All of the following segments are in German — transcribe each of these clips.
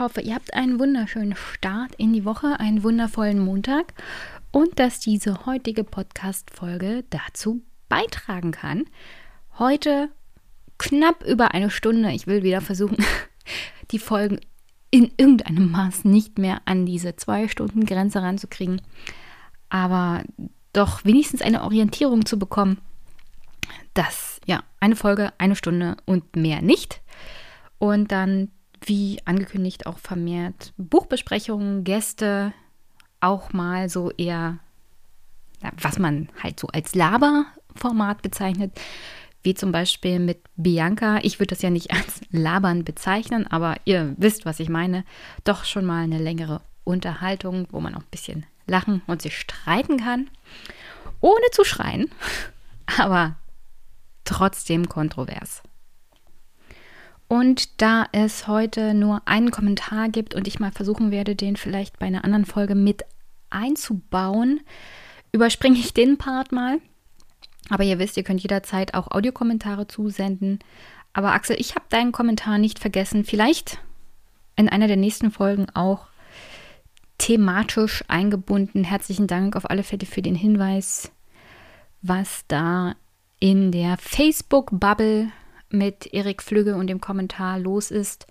hoffe, ihr habt einen wunderschönen Start in die Woche, einen wundervollen Montag und dass diese heutige Podcast-Folge dazu beitragen kann. Heute knapp über eine Stunde. Ich will wieder versuchen, die Folgen in irgendeinem Maß nicht mehr an diese zwei Stunden Grenze ranzukriegen, aber doch wenigstens eine Orientierung zu bekommen, dass ja eine Folge, eine Stunde und mehr nicht. Und dann, wie angekündigt, auch vermehrt Buchbesprechungen, Gäste, auch mal so eher, was man halt so als Laberformat bezeichnet, wie zum Beispiel mit Bianca. Ich würde das ja nicht als Labern bezeichnen, aber ihr wisst, was ich meine. Doch schon mal eine längere Unterhaltung, wo man auch ein bisschen lachen und sich streiten kann, ohne zu schreien, aber trotzdem kontrovers. Und da es heute nur einen Kommentar gibt und ich mal versuchen werde, den vielleicht bei einer anderen Folge mit einzubauen, überspringe ich den Part mal. Aber ihr wisst, ihr könnt jederzeit auch Audiokommentare zusenden. Aber Axel, ich habe deinen Kommentar nicht vergessen. Vielleicht in einer der nächsten Folgen auch thematisch eingebunden. Herzlichen Dank auf alle Fälle für den Hinweis, was da in der Facebook-Bubble mit Erik Flügge und dem Kommentar los ist.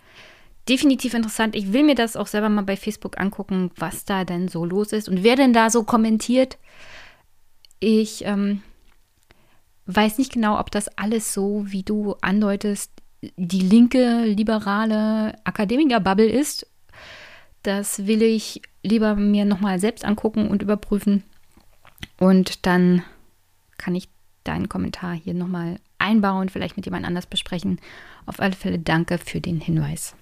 Definitiv interessant. Ich will mir das auch selber mal bei Facebook angucken, was da denn so los ist und wer denn da so kommentiert. Ich ähm, weiß nicht genau, ob das alles so, wie du andeutest, die linke, liberale Akademiker-Bubble ist. Das will ich lieber mir nochmal selbst angucken und überprüfen. Und dann kann ich deinen Kommentar hier nochmal einbauen, vielleicht mit jemand anders besprechen. Auf alle Fälle danke für den Hinweis.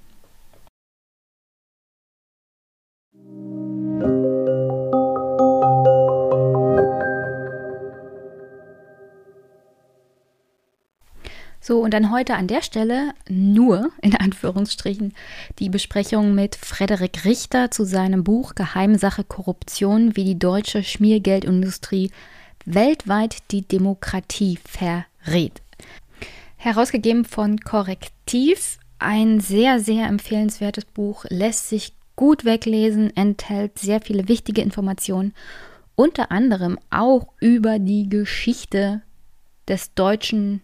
So, und dann heute an der Stelle nur, in Anführungsstrichen, die Besprechung mit Frederik Richter zu seinem Buch Geheimsache Korruption, wie die deutsche Schmiergeldindustrie weltweit die Demokratie verrät. Herausgegeben von Korrektiv, ein sehr, sehr empfehlenswertes Buch, lässt sich gut weglesen, enthält sehr viele wichtige Informationen, unter anderem auch über die Geschichte des deutschen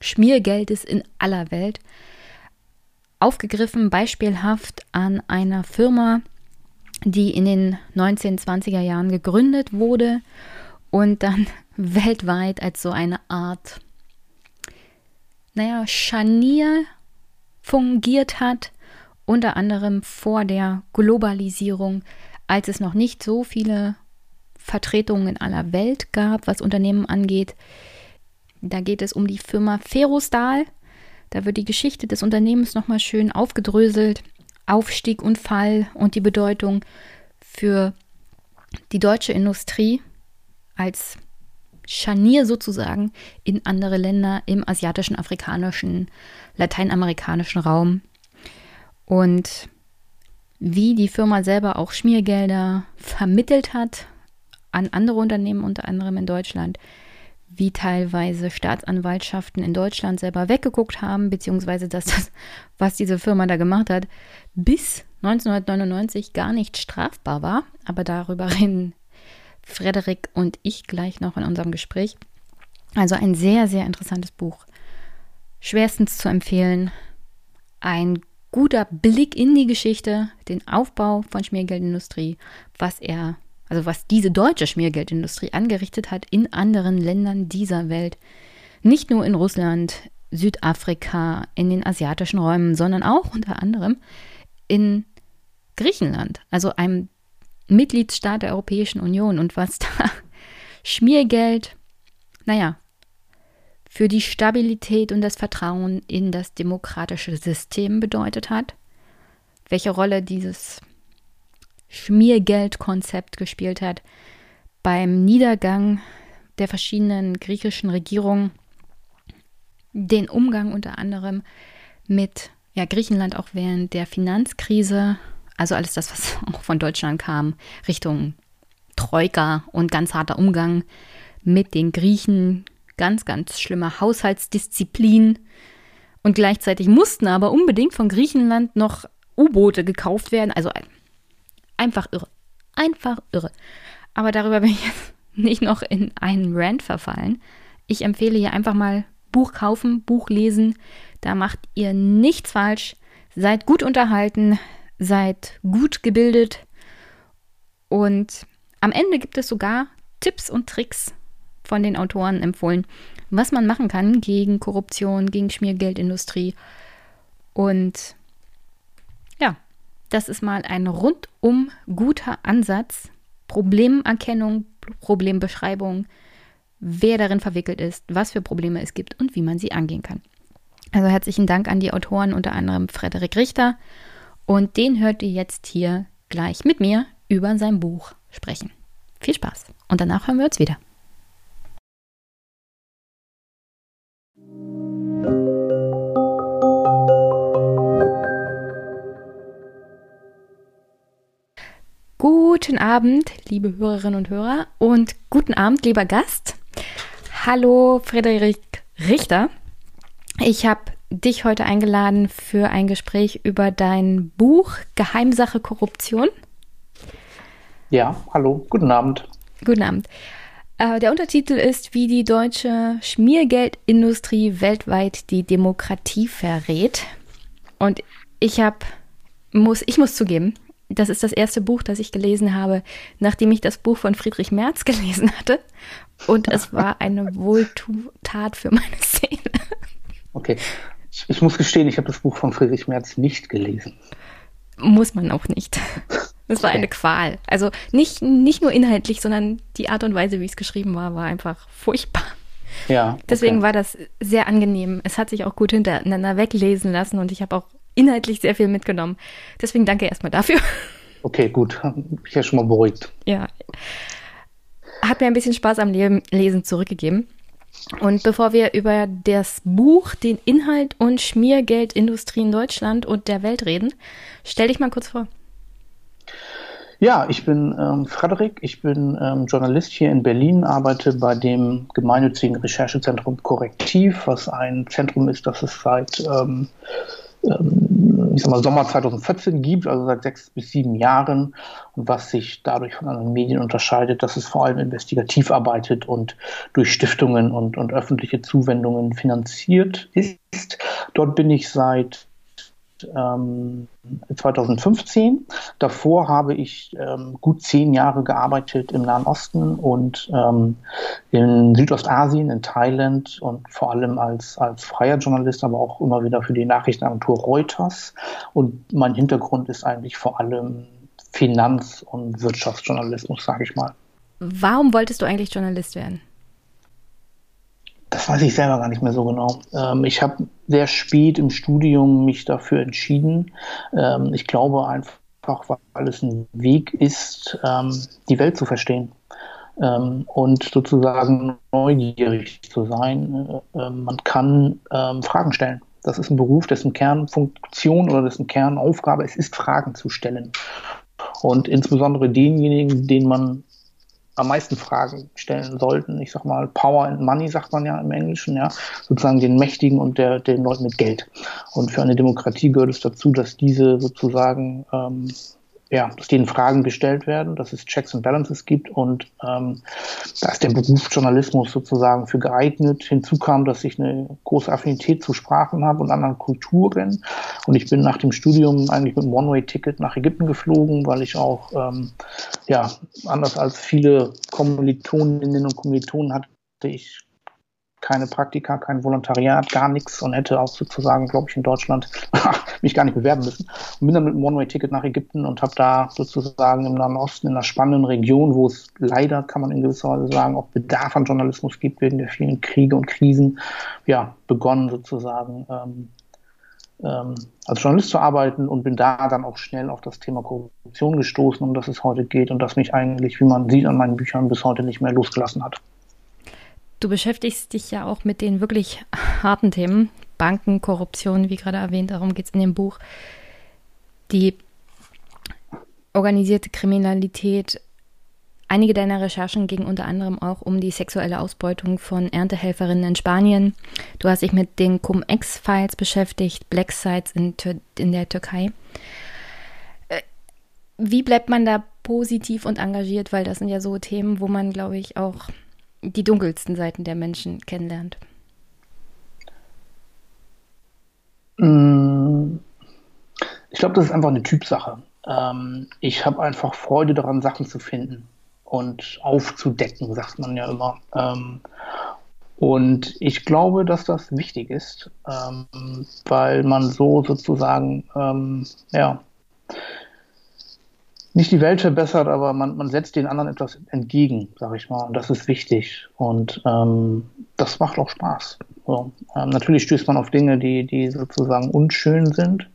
Schmiergeldes in aller Welt. Aufgegriffen beispielhaft an einer Firma, die in den 1920er Jahren gegründet wurde und dann weltweit als so eine Art, naja, Scharnier fungiert hat, unter anderem vor der Globalisierung, als es noch nicht so viele Vertretungen in aller Welt gab, was Unternehmen angeht. Da geht es um die Firma Ferostal. Da wird die Geschichte des Unternehmens nochmal schön aufgedröselt. Aufstieg und Fall und die Bedeutung für die deutsche Industrie als Scharnier sozusagen in andere Länder im asiatischen, afrikanischen, lateinamerikanischen Raum. Und wie die Firma selber auch Schmiergelder vermittelt hat an andere Unternehmen, unter anderem in Deutschland, wie teilweise Staatsanwaltschaften in Deutschland selber weggeguckt haben, beziehungsweise dass das, was diese Firma da gemacht hat, bis 1999 gar nicht strafbar war. Aber darüber reden Frederik und ich gleich noch in unserem Gespräch. Also ein sehr, sehr interessantes Buch. Schwerstens zu empfehlen. Ein guter Blick in die Geschichte, den Aufbau von Schmiergeldindustrie, was er, also was diese deutsche Schmiergeldindustrie angerichtet hat in anderen Ländern dieser Welt. Nicht nur in Russland, Südafrika, in den asiatischen Räumen, sondern auch unter anderem in Griechenland, also einem Mitgliedsstaat der Europäischen Union und was da Schmiergeld, naja, für die Stabilität und das Vertrauen in das demokratische System bedeutet hat, welche Rolle dieses Schmiergeldkonzept gespielt hat beim Niedergang der verschiedenen griechischen Regierungen, den Umgang unter anderem mit ja, Griechenland auch während der Finanzkrise also alles das, was auch von Deutschland kam, Richtung Troika und ganz harter Umgang mit den Griechen, ganz, ganz schlimme Haushaltsdisziplin. Und gleichzeitig mussten aber unbedingt von Griechenland noch U-Boote gekauft werden. Also einfach irre. Einfach irre. Aber darüber bin ich jetzt nicht noch in einen Rant verfallen. Ich empfehle hier einfach mal Buch kaufen, Buch lesen. Da macht ihr nichts falsch. Seid gut unterhalten, seid gut gebildet und am Ende gibt es sogar Tipps und Tricks von den Autoren empfohlen, was man machen kann gegen Korruption, gegen Schmiergeldindustrie. Und ja, das ist mal ein rundum guter Ansatz. Problemerkennung, Problembeschreibung, wer darin verwickelt ist, was für Probleme es gibt und wie man sie angehen kann. Also herzlichen Dank an die Autoren, unter anderem Frederik Richter. Und den hört ihr jetzt hier gleich mit mir über sein Buch sprechen. Viel Spaß und danach hören wir uns wieder. Guten Abend, liebe Hörerinnen und Hörer und guten Abend, lieber Gast. Hallo, Frederik Richter. Ich habe dich heute eingeladen für ein Gespräch über dein Buch Geheimsache Korruption. Ja, hallo, guten Abend. Guten Abend. Äh, der Untertitel ist, wie die deutsche Schmiergeldindustrie weltweit die Demokratie verrät. Und ich habe, muss, ich muss zugeben, das ist das erste Buch, das ich gelesen habe, nachdem ich das Buch von Friedrich Merz gelesen hatte. Und es war eine Wohltat für meine Seele. Okay. Ich, ich muss gestehen, ich habe das Buch von Friedrich Merz nicht gelesen. Muss man auch nicht. Es war eine Qual. Also nicht, nicht nur inhaltlich, sondern die Art und Weise, wie es geschrieben war, war einfach furchtbar. Ja. Okay. Deswegen war das sehr angenehm. Es hat sich auch gut hintereinander weglesen lassen und ich habe auch inhaltlich sehr viel mitgenommen. Deswegen danke erstmal dafür. Okay, gut. Ich ja schon mal beruhigt. Ja. Hat mir ein bisschen Spaß am Lesen zurückgegeben. Und bevor wir über das Buch, den Inhalt und Schmiergeldindustrie in Deutschland und der Welt reden, stell dich mal kurz vor. Ja, ich bin ähm, Frederik, ich bin ähm, Journalist hier in Berlin, arbeite bei dem gemeinnützigen Recherchezentrum Korrektiv, was ein Zentrum ist, das es seit ähm, ich sag mal, Sommer 2014 gibt, also seit sechs bis sieben Jahren und was sich dadurch von anderen Medien unterscheidet, dass es vor allem investigativ arbeitet und durch Stiftungen und, und öffentliche Zuwendungen finanziert ist. Dort bin ich seit ähm, 2015. Davor habe ich ähm, gut zehn Jahre gearbeitet im Nahen Osten und ähm, in Südostasien, in Thailand und vor allem als, als freier Journalist, aber auch immer wieder für die Nachrichtenagentur Reuters. Und mein Hintergrund ist eigentlich vor allem Finanz- und Wirtschaftsjournalismus, sage ich mal. Warum wolltest du eigentlich Journalist werden? Das weiß ich selber gar nicht mehr so genau. Ähm, ich habe sehr spät im Studium mich dafür entschieden. Ähm, ich glaube einfach, weil es ein Weg ist, ähm, die Welt zu verstehen ähm, und sozusagen neugierig zu sein. Äh, man kann ähm, Fragen stellen. Das ist ein Beruf, dessen Kernfunktion oder dessen Kernaufgabe es ist, Fragen zu stellen. Und insbesondere denjenigen, denen man am meisten Fragen stellen sollten. Ich sag mal, Power and Money sagt man ja im Englischen, ja, sozusagen den Mächtigen und der, den Leuten mit Geld. Und für eine Demokratie gehört es dazu, dass diese sozusagen ähm, ja, dass denen Fragen gestellt werden, dass es Checks and Balances gibt und ähm, da ist der Beruf Journalismus sozusagen für geeignet. Hinzu kam, dass ich eine große Affinität zu Sprachen habe und anderen Kulturen und ich bin nach dem Studium eigentlich mit einem One-Way-Ticket nach Ägypten geflogen, weil ich auch, ähm, ja, anders als viele Kommilitoninnen und Kommilitonen hatte ich keine Praktika, kein Volontariat, gar nichts und hätte auch sozusagen, glaube ich, in Deutschland mich gar nicht bewerben müssen. Und bin dann mit einem One-Way-Ticket nach Ägypten und habe da sozusagen im Nahen Osten in einer spannenden Region, wo es leider, kann man in gewisser Weise sagen, auch Bedarf an Journalismus gibt wegen der vielen Kriege und Krisen, ja, begonnen sozusagen ähm, ähm, als Journalist zu arbeiten und bin da dann auch schnell auf das Thema Korruption gestoßen, um das es heute geht und das mich eigentlich, wie man sieht an meinen Büchern, bis heute nicht mehr losgelassen hat. Du beschäftigst dich ja auch mit den wirklich harten Themen, Banken, Korruption, wie gerade erwähnt, darum geht es in dem Buch. Die organisierte Kriminalität, einige deiner Recherchen gingen unter anderem auch um die sexuelle Ausbeutung von Erntehelferinnen in Spanien. Du hast dich mit den Cum-Ex-Files beschäftigt, Black Sites in, in der Türkei. Äh, wie bleibt man da positiv und engagiert? Weil das sind ja so Themen, wo man, glaube ich, auch die dunkelsten Seiten der Menschen kennenlernt. Mm, ich glaube, das ist einfach eine Typsache. Ähm, ich habe einfach Freude daran, Sachen zu finden und aufzudecken, sagt man ja immer. Ähm, und ich glaube, dass das wichtig ist, ähm, weil man so sozusagen, ja, nicht die Welt verbessert, aber man, man setzt den anderen etwas entgegen, sage ich mal. Und das ist wichtig. Und ähm, das macht auch Spaß. So, ähm, natürlich stößt man auf Dinge, die, die sozusagen unschön sind.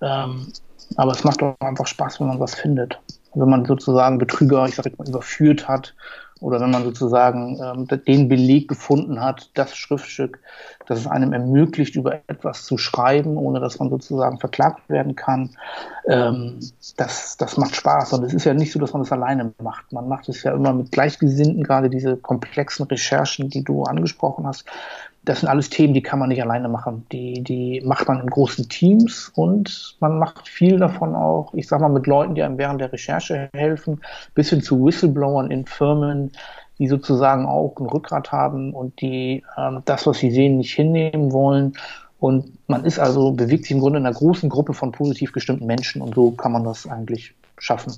Ähm, aber es macht auch einfach Spaß, wenn man was findet. Wenn man sozusagen Betrüger, ich sage jetzt mal, überführt hat oder wenn man sozusagen ähm, den Beleg gefunden hat, das Schriftstück, das es einem ermöglicht, über etwas zu schreiben, ohne dass man sozusagen verklagt werden kann, ähm, das, das macht Spaß. Und es ist ja nicht so, dass man das alleine macht. Man macht es ja immer mit Gleichgesinnten, gerade diese komplexen Recherchen, die du angesprochen hast das sind alles Themen, die kann man nicht alleine machen. Die, die macht man in großen Teams und man macht viel davon auch, ich sag mal, mit Leuten, die einem während der Recherche helfen, bis hin zu Whistleblowern in Firmen, die sozusagen auch ein Rückgrat haben und die ähm, das, was sie sehen, nicht hinnehmen wollen. Und man ist also, bewegt sich im Grunde in einer großen Gruppe von positiv gestimmten Menschen und so kann man das eigentlich schaffen.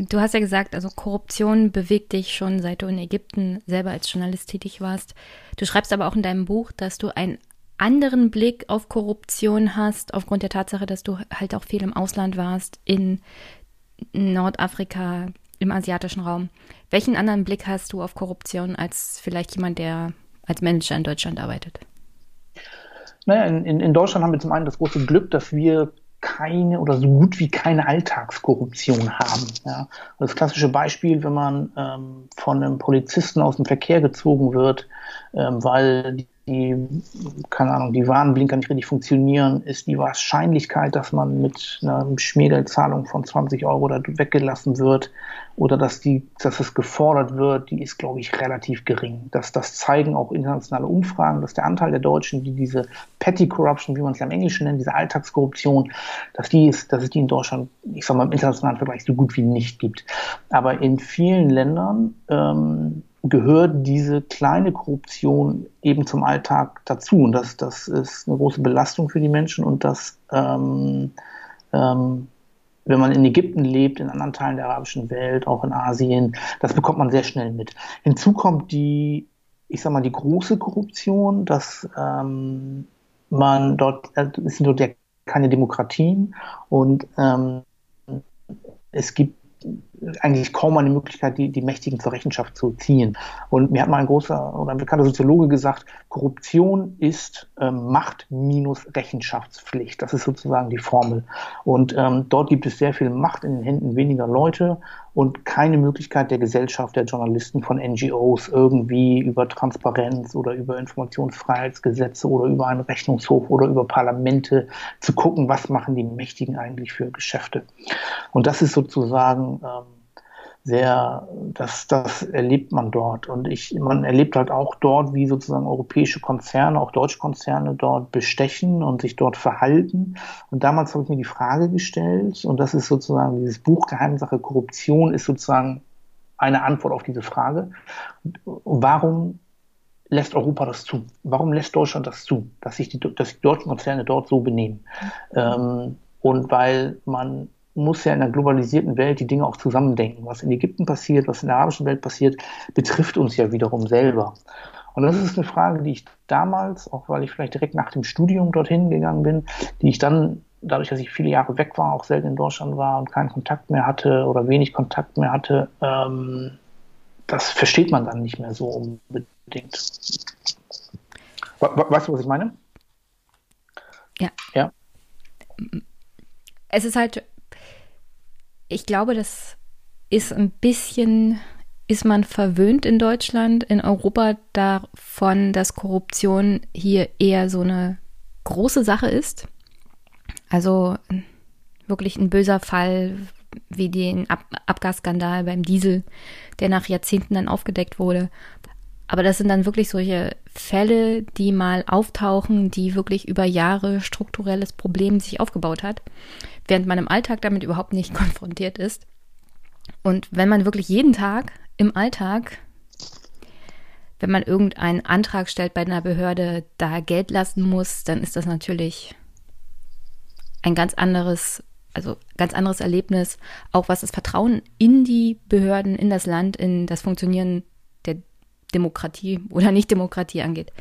Du hast ja gesagt, also Korruption bewegt dich schon seit du in Ägypten selber als Journalist tätig warst. Du schreibst aber auch in deinem Buch, dass du einen anderen Blick auf Korruption hast, aufgrund der Tatsache, dass du halt auch viel im Ausland warst, in Nordafrika, im asiatischen Raum. Welchen anderen Blick hast du auf Korruption als vielleicht jemand, der als Manager in Deutschland arbeitet? Naja, in, in Deutschland haben wir zum einen das große Glück, dass wir keine oder so gut wie keine Alltagskorruption haben. Ja. Das klassische Beispiel, wenn man ähm, von einem Polizisten aus dem Verkehr gezogen wird, ähm, weil die keine Ahnung, die Warnblinker nicht richtig funktionieren, ist die Wahrscheinlichkeit, dass man mit einer Schmiergeldzahlung von 20 Euro da weggelassen wird oder dass die, dass es gefordert wird, die ist, glaube ich, relativ gering. Das, das zeigen auch internationale Umfragen, dass der Anteil der Deutschen, die diese Petty Corruption, wie man es ja im Englischen nennt, diese Alltagskorruption, dass die ist, dass es die in Deutschland, ich sage mal, im internationalen Vergleich so gut wie nicht gibt. Aber in vielen Ländern ähm, gehört diese kleine Korruption eben zum Alltag dazu. Und das, das ist eine große Belastung für die Menschen und das, ähm, ähm, wenn man in Ägypten lebt, in anderen Teilen der arabischen Welt, auch in Asien, das bekommt man sehr schnell mit. Hinzu kommt die, ich sag mal, die große Korruption, dass ähm, man dort, es sind dort ja keine Demokratien und ähm, es gibt eigentlich kaum eine Möglichkeit, die, die Mächtigen zur Rechenschaft zu ziehen. Und mir hat mal ein großer oder ein bekannter Soziologe gesagt, Korruption ist ähm, Macht minus Rechenschaftspflicht. Das ist sozusagen die Formel. Und ähm, dort gibt es sehr viel Macht in den Händen weniger Leute und keine Möglichkeit der Gesellschaft, der Journalisten von NGOs irgendwie über Transparenz oder über Informationsfreiheitsgesetze oder über einen Rechnungshof oder über Parlamente zu gucken, was machen die Mächtigen eigentlich für Geschäfte. Und das ist sozusagen ähm, sehr, das, das erlebt man dort. Und ich, man erlebt halt auch dort, wie sozusagen europäische Konzerne, auch deutsche Konzerne dort bestechen und sich dort verhalten. Und damals habe ich mir die Frage gestellt, und das ist sozusagen dieses Buch Geheimsache Korruption ist sozusagen eine Antwort auf diese Frage. Warum lässt Europa das zu? Warum lässt Deutschland das zu, dass sich die, dass die deutschen Konzerne dort so benehmen? Ähm, und weil man muss ja in einer globalisierten Welt die Dinge auch zusammendenken. Was in Ägypten passiert, was in der arabischen Welt passiert, betrifft uns ja wiederum selber. Und das ist eine Frage, die ich damals, auch weil ich vielleicht direkt nach dem Studium dorthin gegangen bin, die ich dann, dadurch, dass ich viele Jahre weg war, auch selten in Deutschland war und keinen Kontakt mehr hatte oder wenig Kontakt mehr hatte, ähm, das versteht man dann nicht mehr so unbedingt. Weißt du, was ich meine? Ja. Ja. Es ist halt ich glaube, das ist ein bisschen, ist man verwöhnt in Deutschland, in Europa davon, dass Korruption hier eher so eine große Sache ist. Also wirklich ein böser Fall, wie den Ab Abgasskandal beim Diesel, der nach Jahrzehnten dann aufgedeckt wurde. Aber das sind dann wirklich solche Fälle, die mal auftauchen, die wirklich über Jahre strukturelles Problem sich aufgebaut hat, während man im Alltag damit überhaupt nicht konfrontiert ist. Und wenn man wirklich jeden Tag im Alltag, wenn man irgendeinen Antrag stellt bei einer Behörde, da Geld lassen muss, dann ist das natürlich ein ganz anderes, also ganz anderes Erlebnis, auch was das Vertrauen in die Behörden, in das Land, in das Funktionieren Demokratie oder Nicht-Demokratie angeht.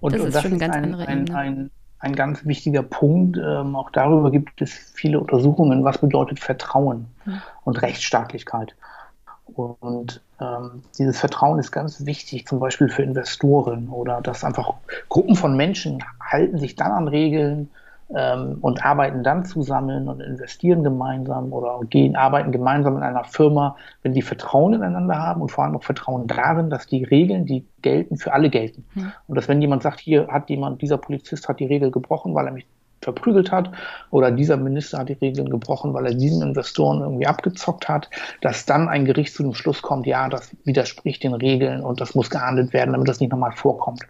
Und das und ist das schon eine ganz ein, andere ein, ein, ein, ganz wichtiger Punkt. Ähm, auch darüber gibt es viele Untersuchungen, was bedeutet Vertrauen hm. und Rechtsstaatlichkeit. Und ähm, dieses Vertrauen ist ganz wichtig, zum Beispiel für Investoren oder dass einfach Gruppen von Menschen halten sich dann an Regeln, ähm, und arbeiten dann zusammen und investieren gemeinsam oder gehen, arbeiten gemeinsam in einer Firma, wenn die Vertrauen ineinander haben und vor allem auch Vertrauen darin, dass die Regeln, die gelten, für alle gelten. Mhm. Und dass wenn jemand sagt, hier hat jemand, dieser Polizist hat die Regel gebrochen, weil er mich verprügelt hat oder dieser Minister hat die Regeln gebrochen, weil er diesen Investoren irgendwie abgezockt hat, dass dann ein Gericht zu dem Schluss kommt, ja, das widerspricht den Regeln und das muss geahndet werden, damit das nicht nochmal vorkommt.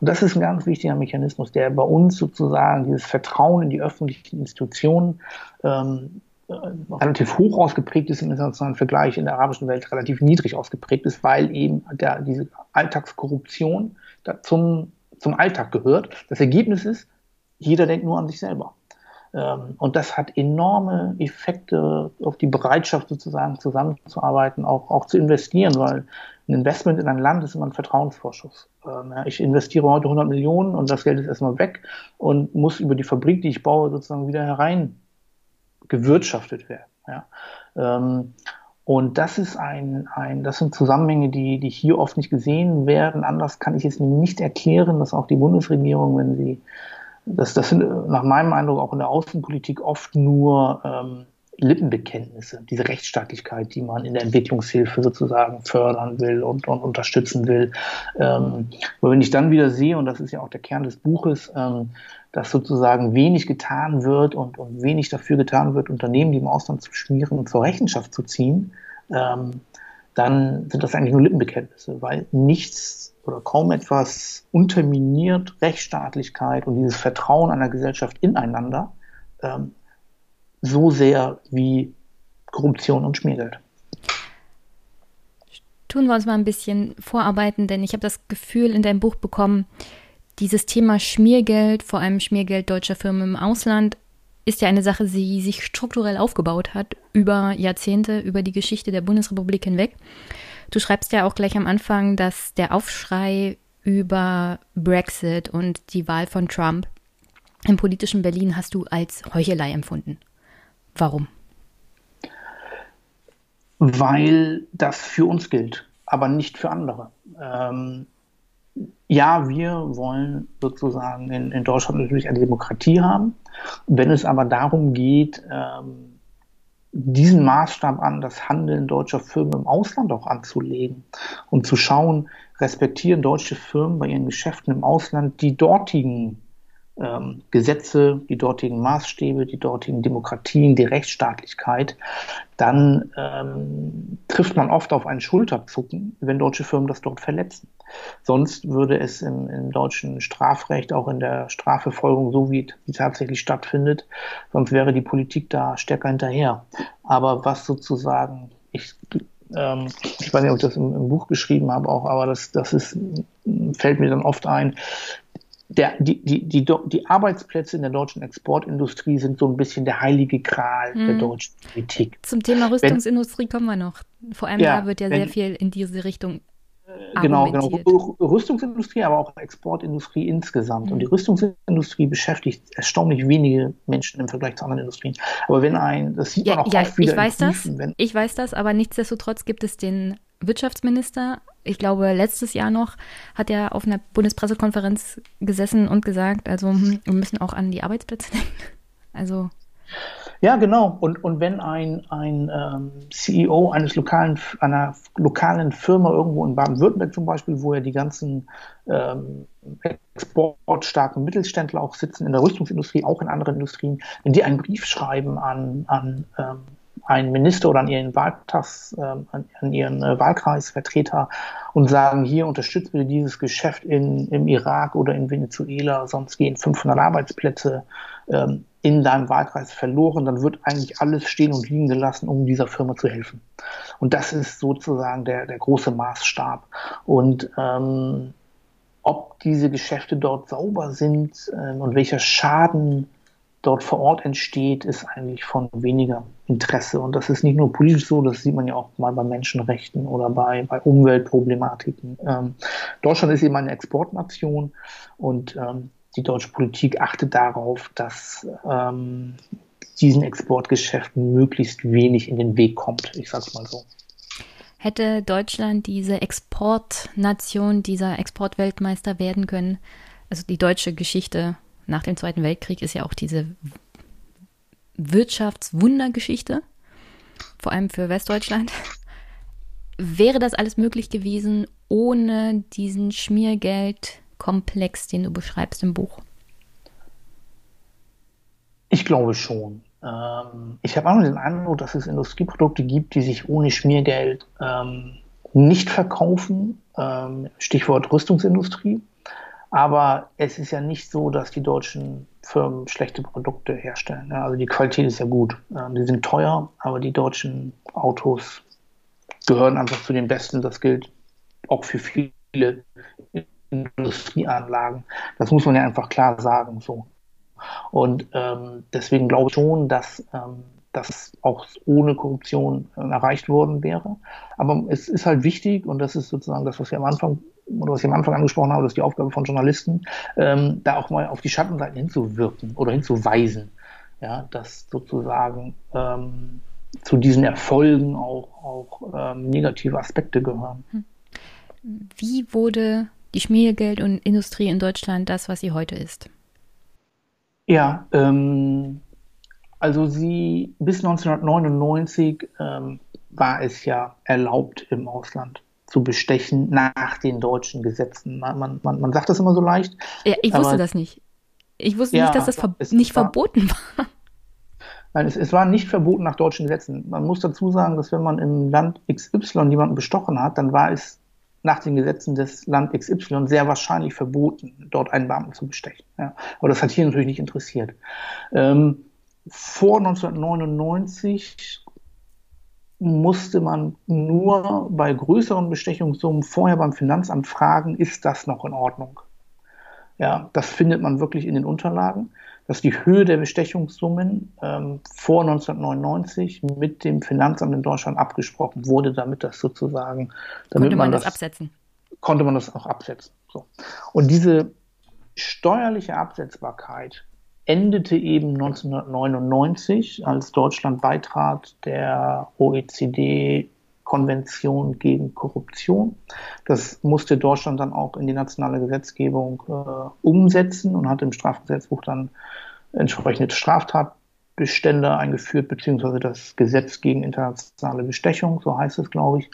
Und das ist ein ganz wichtiger Mechanismus, der bei uns sozusagen dieses Vertrauen in die öffentlichen Institutionen ähm, äh, relativ hoch ausgeprägt ist im internationalen Vergleich, in der arabischen Welt relativ niedrig ausgeprägt ist, weil eben der, diese Alltagskorruption zum, zum Alltag gehört. Das Ergebnis ist, jeder denkt nur an sich selber. Ähm, und das hat enorme Effekte auf die Bereitschaft sozusagen zusammenzuarbeiten, auch, auch zu investieren, weil ein Investment in ein Land ist immer ein Vertrauensvorschuss. Ähm, ich investiere heute 100 Millionen und das Geld ist erstmal weg und muss über die Fabrik, die ich baue, sozusagen wieder herein gewirtschaftet werden. Ähm, und das ist ein, ein, das sind Zusammenhänge, die, die hier oft nicht gesehen werden. Anders kann ich es mir nicht erklären, dass auch die Bundesregierung, wenn sie, das, das sind nach meinem Eindruck auch in der Außenpolitik oft nur ähm, Lippenbekenntnisse, diese Rechtsstaatlichkeit, die man in der Entwicklungshilfe sozusagen fördern will und, und unterstützen will. Ähm, wenn ich dann wieder sehe, und das ist ja auch der Kern des Buches, ähm, dass sozusagen wenig getan wird und, und wenig dafür getan wird, Unternehmen, die im Ausland zu schmieren und zur Rechenschaft zu ziehen, ähm, dann sind das eigentlich nur Lippenbekenntnisse, weil nichts oder kaum etwas unterminiert Rechtsstaatlichkeit und dieses Vertrauen einer Gesellschaft ineinander, ähm, so sehr wie Korruption und Schmiergeld. Tun wir uns mal ein bisschen vorarbeiten, denn ich habe das Gefühl in deinem Buch bekommen, dieses Thema Schmiergeld, vor allem Schmiergeld deutscher Firmen im Ausland, ist ja eine Sache, die sich strukturell aufgebaut hat über Jahrzehnte, über die Geschichte der Bundesrepublik hinweg. Du schreibst ja auch gleich am Anfang, dass der Aufschrei über Brexit und die Wahl von Trump im politischen Berlin hast du als Heuchelei empfunden. Warum? Weil das für uns gilt, aber nicht für andere. Ähm, ja, wir wollen sozusagen in, in, Deutschland natürlich eine Demokratie haben. Wenn es aber darum geht, ähm, diesen Maßstab an das Handeln deutscher Firmen im Ausland auch anzulegen und zu schauen, respektieren deutsche Firmen bei ihren Geschäften im Ausland die dortigen ähm, Gesetze, die dortigen Maßstäbe, die dortigen Demokratien, die Rechtsstaatlichkeit, dann ähm, trifft man oft auf einen Schulterzucken, wenn deutsche Firmen das dort verletzen. Sonst würde es im, im deutschen Strafrecht, auch in der Strafverfolgung, so wie die tatsächlich stattfindet, sonst wäre die Politik da stärker hinterher. Aber was sozusagen, ich ähm, ich weiß nicht, ob ich das im, im, Buch geschrieben habe auch, aber das, das ist, fällt mir dann oft ein, der, die, die, die, die Arbeitsplätze in der deutschen Exportindustrie sind so ein bisschen der heilige Gral hm. der deutschen Politik. Zum Thema Rüstungsindustrie wenn, kommen wir noch. Vor allem ja, da wird ja wenn, sehr viel in diese Richtung äh, Genau, genau. Rüstungsindustrie, aber auch Exportindustrie insgesamt. Mhm. Und die hm. Rüstungsindustrie beschäftigt erstaunlich wenige Menschen im Vergleich zu anderen Industrien. Aber wenn ein, das sieht ja, man auch ja, oft wieder. Ich weiß Tiefen, das, ich weiß das, aber nichtsdestotrotz gibt es den Wirtschaftsminister, ich glaube, letztes Jahr noch, hat er auf einer Bundespressekonferenz gesessen und gesagt, also hm, wir müssen auch an die Arbeitsplätze denken. Also. Ja, genau. Und, und wenn ein, ein ähm, CEO eines lokalen, einer lokalen Firma irgendwo in Baden-Württemberg zum Beispiel, wo ja die ganzen ähm, exportstarken Mittelständler auch sitzen, in der Rüstungsindustrie, auch in anderen Industrien, wenn die einen Brief schreiben an, an ähm, einen Minister oder an ihren Wahltags, äh, an, ihren äh, Wahlkreisvertreter und sagen, hier unterstützen wir dieses Geschäft in, im Irak oder in Venezuela, sonst gehen 500 Arbeitsplätze ähm, in deinem Wahlkreis verloren, dann wird eigentlich alles stehen und liegen gelassen, um dieser Firma zu helfen. Und das ist sozusagen der, der große Maßstab. Und ähm, ob diese Geschäfte dort sauber sind ähm, und welcher Schaden dort vor Ort entsteht, ist eigentlich von weniger Interesse. Und das ist nicht nur politisch so, das sieht man ja auch mal bei Menschenrechten oder bei, bei Umweltproblematiken. Ähm, Deutschland ist eben eine Exportnation und ähm, die deutsche Politik achtet darauf, dass ähm, diesen Exportgeschäften möglichst wenig in den Weg kommt. Ich sage es mal so. Hätte Deutschland diese Exportnation, dieser Exportweltmeister werden können? Also die deutsche Geschichte nach dem Zweiten Weltkrieg ist ja auch diese Wirtschaftswundergeschichte, vor allem für Westdeutschland. Wäre das alles möglich gewesen ohne diesen Schmiergeldkomplex, den du beschreibst im Buch? Ich glaube schon. Ähm, ich habe auch den Eindruck, dass es Industrieprodukte gibt, die sich ohne Schmiergeld ähm, nicht verkaufen. Ähm, Stichwort Rüstungsindustrie. Aber es ist ja nicht so, dass die deutschen Firmen schlechte Produkte herstellen. Also die Qualität ist ja gut. Ähm, die sind teuer, aber die deutschen Autos gehören einfach zu den besten. Das gilt auch für viele Industrieanlagen. Das muss man ja einfach klar sagen. So. Und ähm, deswegen glaube ich schon, dass ähm, das auch ohne Korruption äh, erreicht worden wäre. Aber es ist halt wichtig, und das ist sozusagen das, was wir am Anfang oder was ich am Anfang angesprochen habe, das ist die Aufgabe von Journalisten, ähm, da auch mal auf die Schattenseiten hinzuwirken oder hinzuweisen, ja, dass sozusagen ähm, zu diesen Erfolgen auch, auch ähm, negative Aspekte gehören. Hm. Wie wurde die Schmiergeld- und Industrie in Deutschland das, was sie heute ist? Ja, ähm, also sie bis 1999 ähm, war es ja erlaubt im Ausland zu bestechen nach den deutschen Gesetzen. Man, man, man, sagt das immer so leicht. Ja, ich wusste das nicht. Ich wusste ja, nicht, dass das ver nicht war, verboten war. Nein, es, es, war nicht verboten nach deutschen Gesetzen. Man muss dazu sagen, dass wenn man im Land XY jemanden bestochen hat, dann war es nach den Gesetzen des Land XY sehr wahrscheinlich verboten, dort einen Beamten zu bestechen. Ja. Aber das hat hier natürlich nicht interessiert. Ähm, vor 1999 musste man nur bei größeren Bestechungssummen vorher beim Finanzamt fragen, ist das noch in Ordnung? Ja, das findet man wirklich in den Unterlagen, dass die Höhe der Bestechungssummen ähm, vor 1999 mit dem Finanzamt in Deutschland abgesprochen wurde, damit das sozusagen, damit konnte man, man das, das absetzen. Konnte man das auch absetzen. So. Und diese steuerliche Absetzbarkeit endete eben 1999, als Deutschland beitrat der OECD-Konvention gegen Korruption. Das musste Deutschland dann auch in die nationale Gesetzgebung äh, umsetzen und hat im Strafgesetzbuch dann entsprechende Straftatbestände eingeführt, beziehungsweise das Gesetz gegen internationale Bestechung, so heißt es, glaube ich.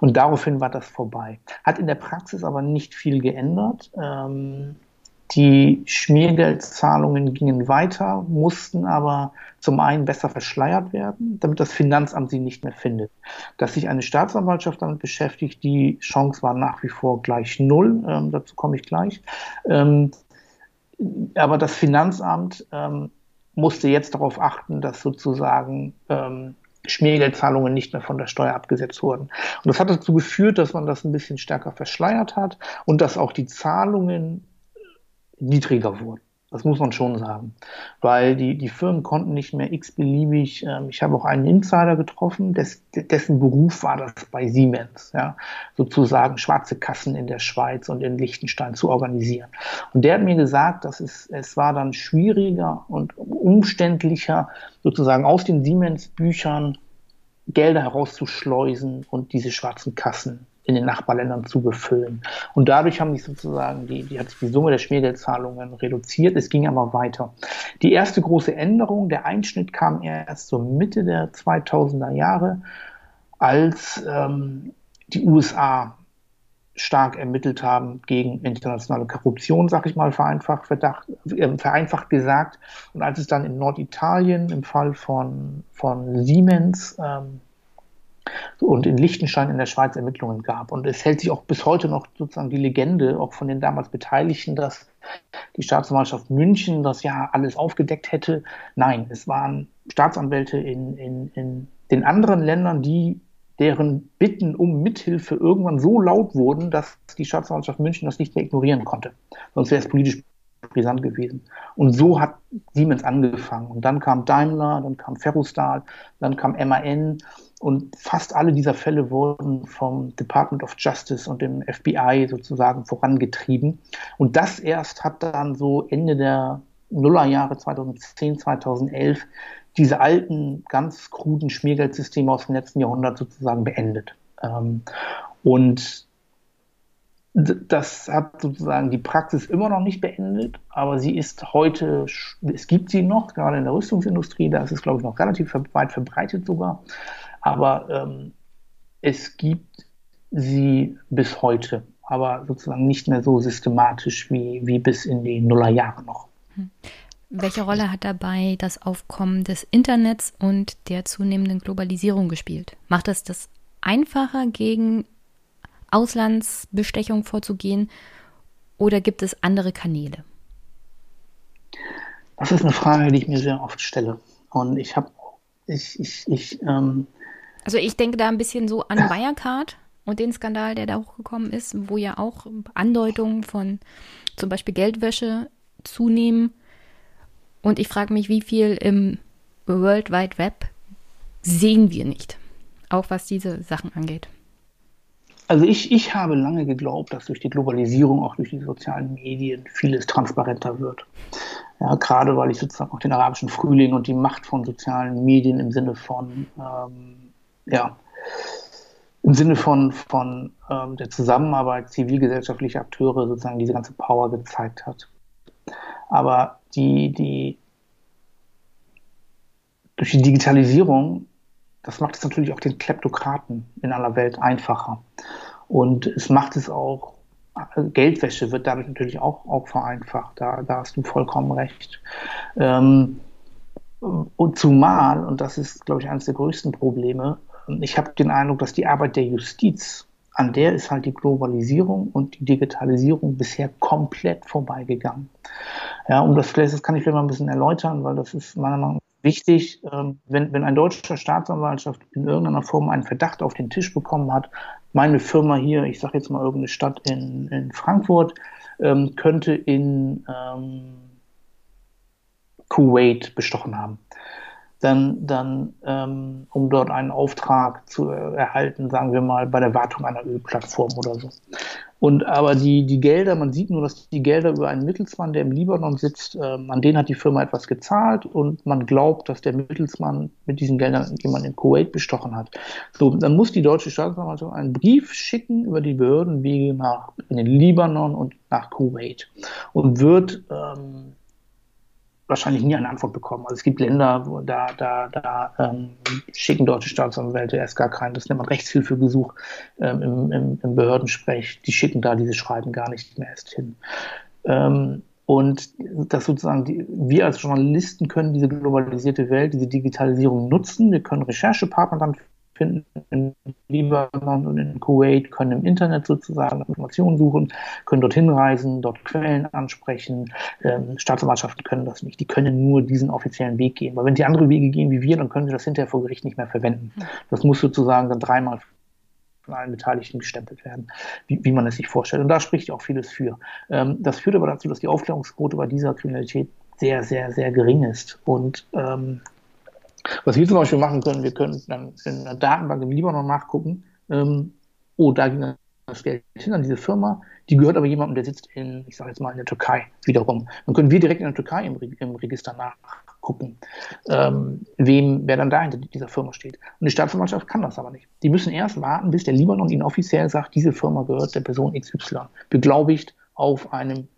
Und daraufhin war das vorbei. Hat in der Praxis aber nicht viel geändert. Ähm, die Schmiergeldzahlungen gingen weiter, mussten aber zum einen besser verschleiert werden, damit das Finanzamt sie nicht mehr findet. Dass sich eine Staatsanwaltschaft damit beschäftigt, die Chance war nach wie vor gleich null, ähm, dazu komme ich gleich. Ähm, aber das Finanzamt ähm, musste jetzt darauf achten, dass sozusagen ähm, Schmiergeldzahlungen nicht mehr von der Steuer abgesetzt wurden. Und das hat dazu geführt, dass man das ein bisschen stärker verschleiert hat und dass auch die Zahlungen niedriger wurden. Das muss man schon sagen. Weil die, die Firmen konnten nicht mehr x-beliebig, ähm, ich habe auch einen Insider getroffen, des, dessen Beruf war das bei Siemens, ja, sozusagen schwarze Kassen in der Schweiz und in Liechtenstein zu organisieren. Und der hat mir gesagt, dass es, es war dann schwieriger und umständlicher, sozusagen aus den Siemens-Büchern Gelder herauszuschleusen und diese schwarzen Kassen in den Nachbarländern zu befüllen. Und dadurch haben sich sozusagen die, die hat sich die Summe der Schmiergeldzahlungen reduziert. Es ging aber weiter. Die erste große Änderung, der Einschnitt kam erst zur Mitte der 2000er Jahre, als ähm, die USA stark ermittelt haben gegen internationale Korruption, sag ich mal, vereinfacht, verdacht, äh, vereinfacht gesagt. Und als es dann in Norditalien im Fall von, von Siemens ähm, und in Liechtenstein in der Schweiz Ermittlungen gab. Und es hält sich auch bis heute noch sozusagen die Legende, auch von den damals Beteiligten, dass die Staatsanwaltschaft München das ja alles aufgedeckt hätte. Nein, es waren Staatsanwälte in, in, in den anderen Ländern, die deren Bitten um Mithilfe irgendwann so laut wurden, dass die Staatsanwaltschaft München das nicht mehr ignorieren konnte. Sonst wäre es politisch brisant gewesen. Und so hat Siemens angefangen. Und dann kam Daimler, dann kam Ferrostal, dann kam MAN. Und fast alle dieser Fälle wurden vom Department of Justice und dem FBI sozusagen vorangetrieben. Und das erst hat dann so Ende der Nullerjahre 2010, 2011 diese alten, ganz kruden Schmiergeldsysteme aus dem letzten Jahrhundert sozusagen beendet. Ähm, und das hat sozusagen die Praxis immer noch nicht beendet, aber sie ist heute, es gibt sie noch, gerade in der Rüstungsindustrie, da ist es, glaube ich, noch relativ weit verbreitet sogar, aber ähm, es gibt sie bis heute, aber sozusagen nicht mehr so systematisch wie, wie bis in die Nullerjahre noch. Hm. Welche Rolle hat dabei das Aufkommen des Internets und der zunehmenden Globalisierung gespielt? Macht es das einfacher, gegen Auslandsbestechung vorzugehen oder gibt es andere Kanäle? Das ist eine Frage, die ich mir sehr oft stelle. Und ich habe, ich, ich, ich. Ähm, also ich denke da ein bisschen so an Wirecard und den Skandal, der da hochgekommen ist, wo ja auch Andeutungen von zum Beispiel Geldwäsche zunehmen und ich frage mich, wie viel im World Wide Web sehen wir nicht, auch was diese Sachen angeht. Also ich, ich habe lange geglaubt, dass durch die Globalisierung, auch durch die sozialen Medien, vieles transparenter wird. Ja, gerade weil ich sozusagen auch den arabischen Frühling und die Macht von sozialen Medien im Sinne von, ähm, ja, im Sinne von, von ähm, der Zusammenarbeit zivilgesellschaftlicher Akteure sozusagen diese ganze Power gezeigt hat. Aber die, die durch die Digitalisierung, das macht es natürlich auch den Kleptokraten in aller Welt einfacher. Und es macht es auch, Geldwäsche wird dadurch natürlich auch, auch vereinfacht. Da, da hast du vollkommen recht. Ähm, und zumal, und das ist, glaube ich, eines der größten Probleme, ich habe den Eindruck, dass die Arbeit der Justiz an der ist halt die Globalisierung und die Digitalisierung bisher komplett vorbeigegangen. Ja, um das vielleicht, das kann ich vielleicht mal ein bisschen erläutern, weil das ist meiner Meinung nach wichtig, ähm, wenn, wenn ein deutscher Staatsanwaltschaft in irgendeiner Form einen Verdacht auf den Tisch bekommen hat, meine Firma hier, ich sage jetzt mal irgendeine Stadt in, in Frankfurt, ähm, könnte in ähm, Kuwait bestochen haben dann, dann ähm, um dort einen Auftrag zu erhalten, sagen wir mal, bei der Wartung einer Ölplattform oder so. Und aber die, die Gelder, man sieht nur, dass die Gelder über einen Mittelsmann, der im Libanon sitzt, ähm, an den hat die Firma etwas gezahlt und man glaubt, dass der Mittelsmann mit diesen Geldern jemanden in Kuwait bestochen hat. So, dann muss die deutsche Staatsanwaltschaft einen Brief schicken über die Behördenwege nach in den Libanon und nach Kuwait und wird ähm, wahrscheinlich nie eine Antwort bekommen. Also es gibt Länder, wo da, da, da ähm, schicken deutsche Staatsanwälte erst gar keinen, das nennt man Rechtshilfegesuch ähm, im, im, im Behördensprech, die schicken da diese Schreiben gar nicht mehr erst hin. Ähm, und das sozusagen, die, wir als Journalisten können diese globalisierte Welt, diese Digitalisierung nutzen. Wir können Recherchepartner dann finden in Libanon und in Kuwait, können im Internet sozusagen Informationen suchen, können dorthin reisen, dort Quellen ansprechen. Ähm, Staatsanwaltschaften können das nicht. Die können nur diesen offiziellen Weg gehen. Weil wenn sie andere Wege gehen wie wir, dann können sie das hinterher vor Gericht nicht mehr verwenden. Das muss sozusagen dann dreimal von allen Beteiligten gestempelt werden, wie, wie man es sich vorstellt. Und da spricht auch vieles für. Ähm, das führt aber dazu, dass die Aufklärungsquote bei dieser Kriminalität sehr, sehr, sehr gering ist. Und ähm, was wir zum Beispiel machen können, wir können dann in einer Datenbank im Libanon nachgucken, ähm, oh, da ging das Geld hin an diese Firma, die gehört aber jemandem, der sitzt in, ich sage jetzt mal, in der Türkei wiederum. Dann können wir direkt in der Türkei im, im Register nachgucken, ähm, wem, wer dann da hinter dieser Firma steht. Und die Staatsanwaltschaft kann das aber nicht. Die müssen erst warten, bis der Libanon ihnen offiziell sagt, diese Firma gehört der Person XY, beglaubigt auf einem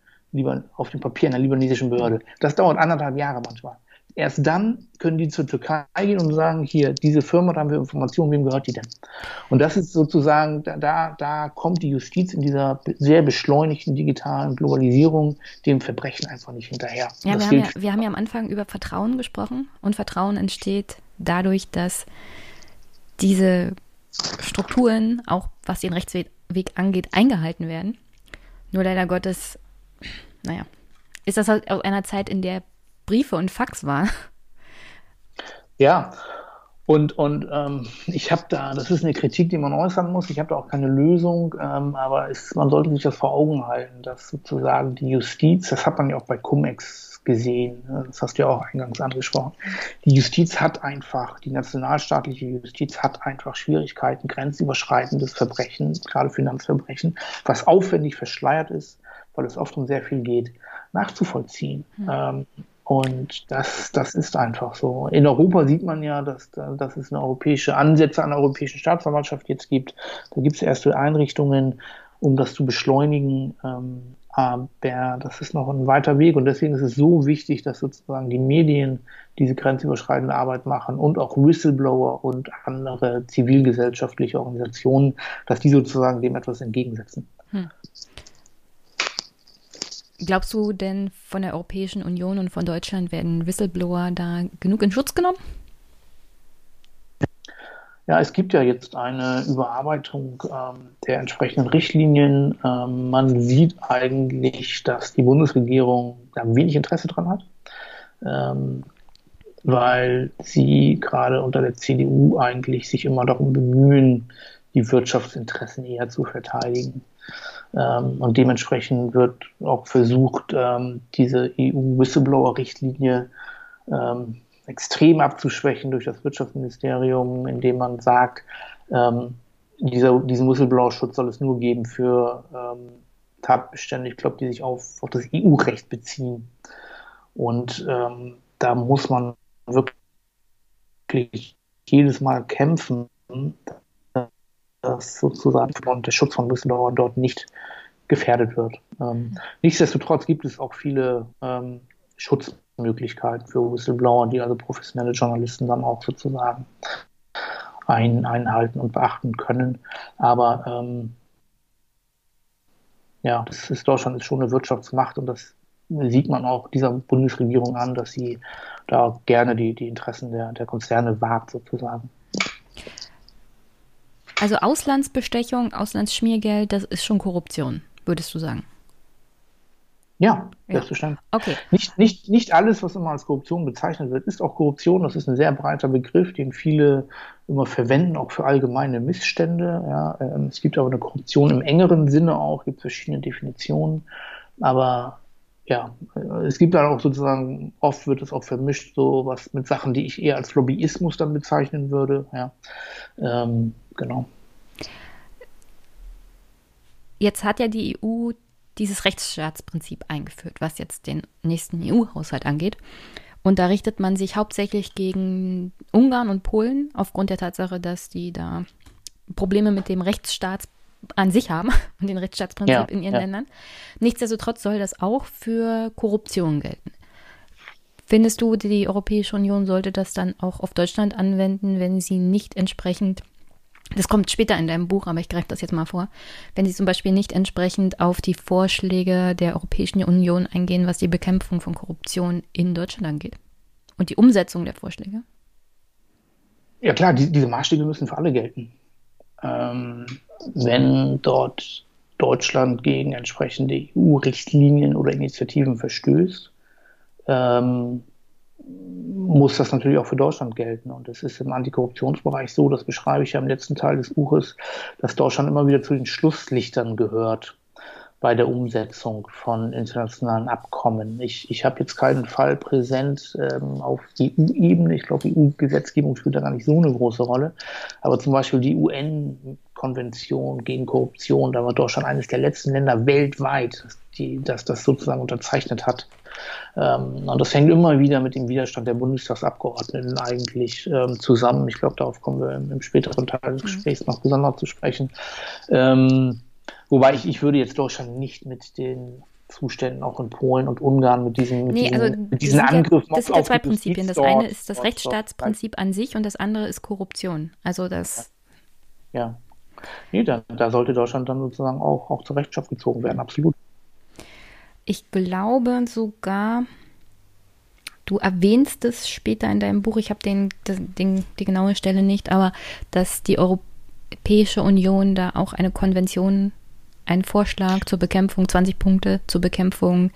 auf dem Papier einer libanesischen Behörde. Das dauert anderthalb Jahre manchmal Erst dann können die zur Türkei gehen und sagen, hier, diese Firma, da haben wir Informationen, wem gehört die denn? Und das ist sozusagen, da, da kommt die Justiz in dieser sehr beschleunigten digitalen Globalisierung dem Verbrechen einfach nicht hinterher. Ja, wir haben ja, wir haben ja am Anfang über Vertrauen gesprochen und Vertrauen entsteht dadurch, dass diese Strukturen, auch was den Rechtsweg angeht, eingehalten werden. Nur leider Gottes, naja, ist das halt aus einer Zeit, in der Briefe und Fax war. Ja, und, und ähm, ich habe da, das ist eine Kritik, die man äußern muss, ich habe da auch keine Lösung, ähm, aber es, man sollte sich das vor Augen halten, dass sozusagen die Justiz, das hat man ja auch bei Cum-Ex gesehen, ne, das hast du ja auch eingangs angesprochen, die Justiz hat einfach, die nationalstaatliche Justiz hat einfach Schwierigkeiten, grenzüberschreitendes Verbrechen, gerade Finanzverbrechen, was aufwendig verschleiert ist, weil es oft um sehr viel geht, nachzuvollziehen. Mhm. Ähm, und das, das ist einfach so. In Europa sieht man ja, dass, dass es eine europäische Ansätze an der europäischen Staatsanwaltschaft jetzt gibt. Da gibt es erste Einrichtungen, um das zu beschleunigen. Ähm, aber das ist noch ein weiter Weg und deswegen ist es so wichtig, dass sozusagen die Medien diese grenzüberschreitende Arbeit machen und auch Whistleblower und andere zivilgesellschaftliche Organisationen, dass die sozusagen dem etwas entgegensetzen. Hm. Glaubst du denn von der Europäischen Union und von Deutschland werden Whistleblower da genug in Schutz genommen? Ja, es gibt ja jetzt eine Überarbeitung ähm, der entsprechenden Richtlinien. Ähm, man sieht eigentlich, dass die Bundesregierung da wenig Interesse dran hat, ähm, weil sie gerade unter der CDU eigentlich sich immer darum bemühen, die Wirtschaftsinteressen eher zu verteidigen. Ähm, und dementsprechend wird auch versucht, ähm, diese EU-Whistleblower-Richtlinie ähm, extrem abzuschwächen durch das Wirtschaftsministerium, indem man sagt, ähm, dieser, diesen Whistleblower-Schutz soll es nur geben für ähm, Tatbestände, ich glaube, die sich auf, auf das EU-Recht beziehen. Und ähm, da muss man wirklich jedes Mal kämpfen, dass sozusagen der Schutz von Whistleblowern dort nicht gefährdet wird. Ähm, nichtsdestotrotz gibt es auch viele ähm, Schutzmöglichkeiten für Whistleblower, die also professionelle Journalisten dann auch sozusagen ein, einhalten und beachten können. Aber ähm, ja, das ist Deutschland ist schon eine Wirtschaftsmacht und das sieht man auch dieser Bundesregierung an, dass sie da gerne die, die Interessen der, der Konzerne wahrt sozusagen. Also Auslandsbestechung, Auslandsschmiergeld, das ist schon Korruption, würdest du sagen? Ja, selbstverständlich. Ja. Okay. Nicht, nicht, nicht alles, was immer als Korruption bezeichnet wird, ist auch Korruption. Das ist ein sehr breiter Begriff, den viele immer verwenden, auch für allgemeine Missstände. Ja, ähm, es gibt aber eine Korruption im engeren Sinne auch, gibt verschiedene Definitionen. Aber ja, äh, es gibt dann auch sozusagen, oft wird es auch vermischt, so was mit Sachen, die ich eher als Lobbyismus dann bezeichnen würde. Ja. Ähm, genau. Jetzt hat ja die EU dieses Rechtsstaatsprinzip eingeführt, was jetzt den nächsten EU-Haushalt angeht. Und da richtet man sich hauptsächlich gegen Ungarn und Polen aufgrund der Tatsache, dass die da Probleme mit dem Rechtsstaats an sich haben und den Rechtsstaatsprinzip ja, in ihren ja. Ländern. Nichtsdestotrotz soll das auch für Korruption gelten. Findest du, die Europäische Union sollte das dann auch auf Deutschland anwenden, wenn sie nicht entsprechend das kommt später in deinem Buch, aber ich greife das jetzt mal vor. Wenn Sie zum Beispiel nicht entsprechend auf die Vorschläge der Europäischen Union eingehen, was die Bekämpfung von Korruption in Deutschland angeht und die Umsetzung der Vorschläge? Ja klar, die, diese Maßstäbe müssen für alle gelten. Ähm, wenn dort Deutschland gegen entsprechende EU-Richtlinien oder Initiativen verstößt, ähm, muss das natürlich auch für Deutschland gelten. Und es ist im Antikorruptionsbereich so, das beschreibe ich ja im letzten Teil des Buches, dass Deutschland immer wieder zu den Schlusslichtern gehört bei der Umsetzung von internationalen Abkommen. Ich, ich habe jetzt keinen Fall präsent ähm, auf EU-Ebene. Ich glaube, EU-Gesetzgebung spielt da gar nicht so eine große Rolle. Aber zum Beispiel die UN-Konvention gegen Korruption, da war Deutschland eines der letzten Länder weltweit, die, das das sozusagen unterzeichnet hat. Ähm, und das hängt immer wieder mit dem Widerstand der Bundestagsabgeordneten eigentlich ähm, zusammen. Ich glaube, darauf kommen wir im, im, späteren Teil des mhm. Gesprächs noch besonders zu sprechen. Ähm, wobei ich, ich würde jetzt Deutschland nicht mit den Zuständen auch in Polen und Ungarn mit diesen, nee, also mit diesen Angriffen. Ja, das sind ja zwei Prinzipien. Das eine ist das Rechtsstaatsprinzip an sich und das andere ist Korruption. Also das. Ja. Nee, da, da sollte Deutschland dann sozusagen auch, auch zur Rechenschaft gezogen werden, absolut. Ich glaube sogar, du erwähnst es später in deinem Buch, ich habe den, den, die genaue Stelle nicht, aber dass die Europäische Union da auch eine Konvention einen Vorschlag zur Bekämpfung, 20 Punkte zur Bekämpfung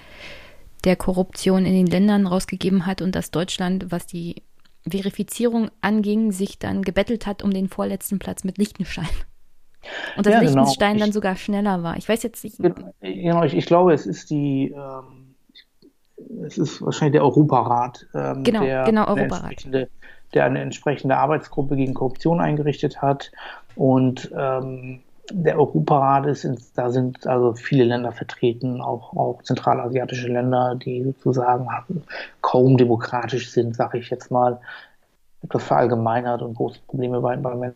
der Korruption in den Ländern rausgegeben hat und dass Deutschland, was die Verifizierung anging, sich dann gebettelt hat um den vorletzten Platz mit Liechtenstein. Und dass ja, genau. Liechtenstein genau. dann sogar schneller war. Ich weiß jetzt nicht. Genau, ich, ich glaube, es ist die, ähm, es ist wahrscheinlich der Europarat, ähm, genau, der, genau, Europarat. Der, der eine entsprechende Arbeitsgruppe gegen Korruption eingerichtet hat. Und ähm, der Europarat ist, da sind also viele Länder vertreten, auch, auch zentralasiatische Länder, die sozusagen kaum demokratisch sind, sage ich jetzt mal, etwas verallgemeinert und große Probleme bei, bei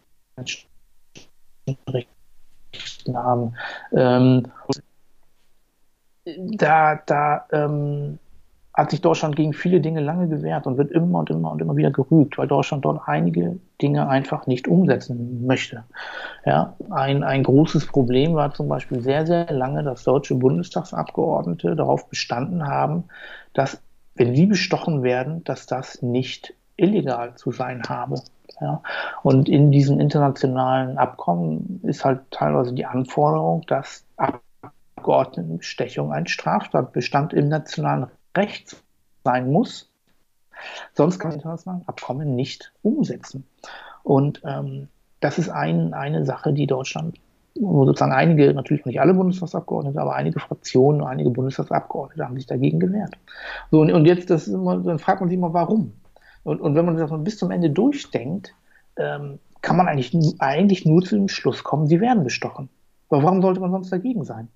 Menschenrechten haben. Ähm, da da ähm, hat sich Deutschland gegen viele Dinge lange gewehrt und wird immer und immer und immer wieder gerügt, weil Deutschland dort einige Dinge einfach nicht umsetzen möchte. Ja, ein, ein großes Problem war zum Beispiel sehr, sehr lange, dass deutsche Bundestagsabgeordnete darauf bestanden haben, dass, wenn sie bestochen werden, dass das nicht illegal zu sein habe. Ja, und in diesen internationalen Abkommen ist halt teilweise die Anforderung, dass Abgeordnetenbestechung ein Straftatbestand im nationalen Recht sein muss. Sonst kann man internationale Abkommen nicht umsetzen. Und ähm, das ist ein, eine Sache, die Deutschland, wo sozusagen einige, natürlich nicht alle Bundestagsabgeordnete, aber einige Fraktionen, einige Bundestagsabgeordnete haben sich dagegen gewehrt. So, und, und jetzt, das immer, dann fragt man sich mal, warum? Und, und wenn man das bis zum Ende durchdenkt, ähm, kann man eigentlich, eigentlich nur zu dem Schluss kommen, sie werden bestochen. Aber warum sollte man sonst dagegen sein?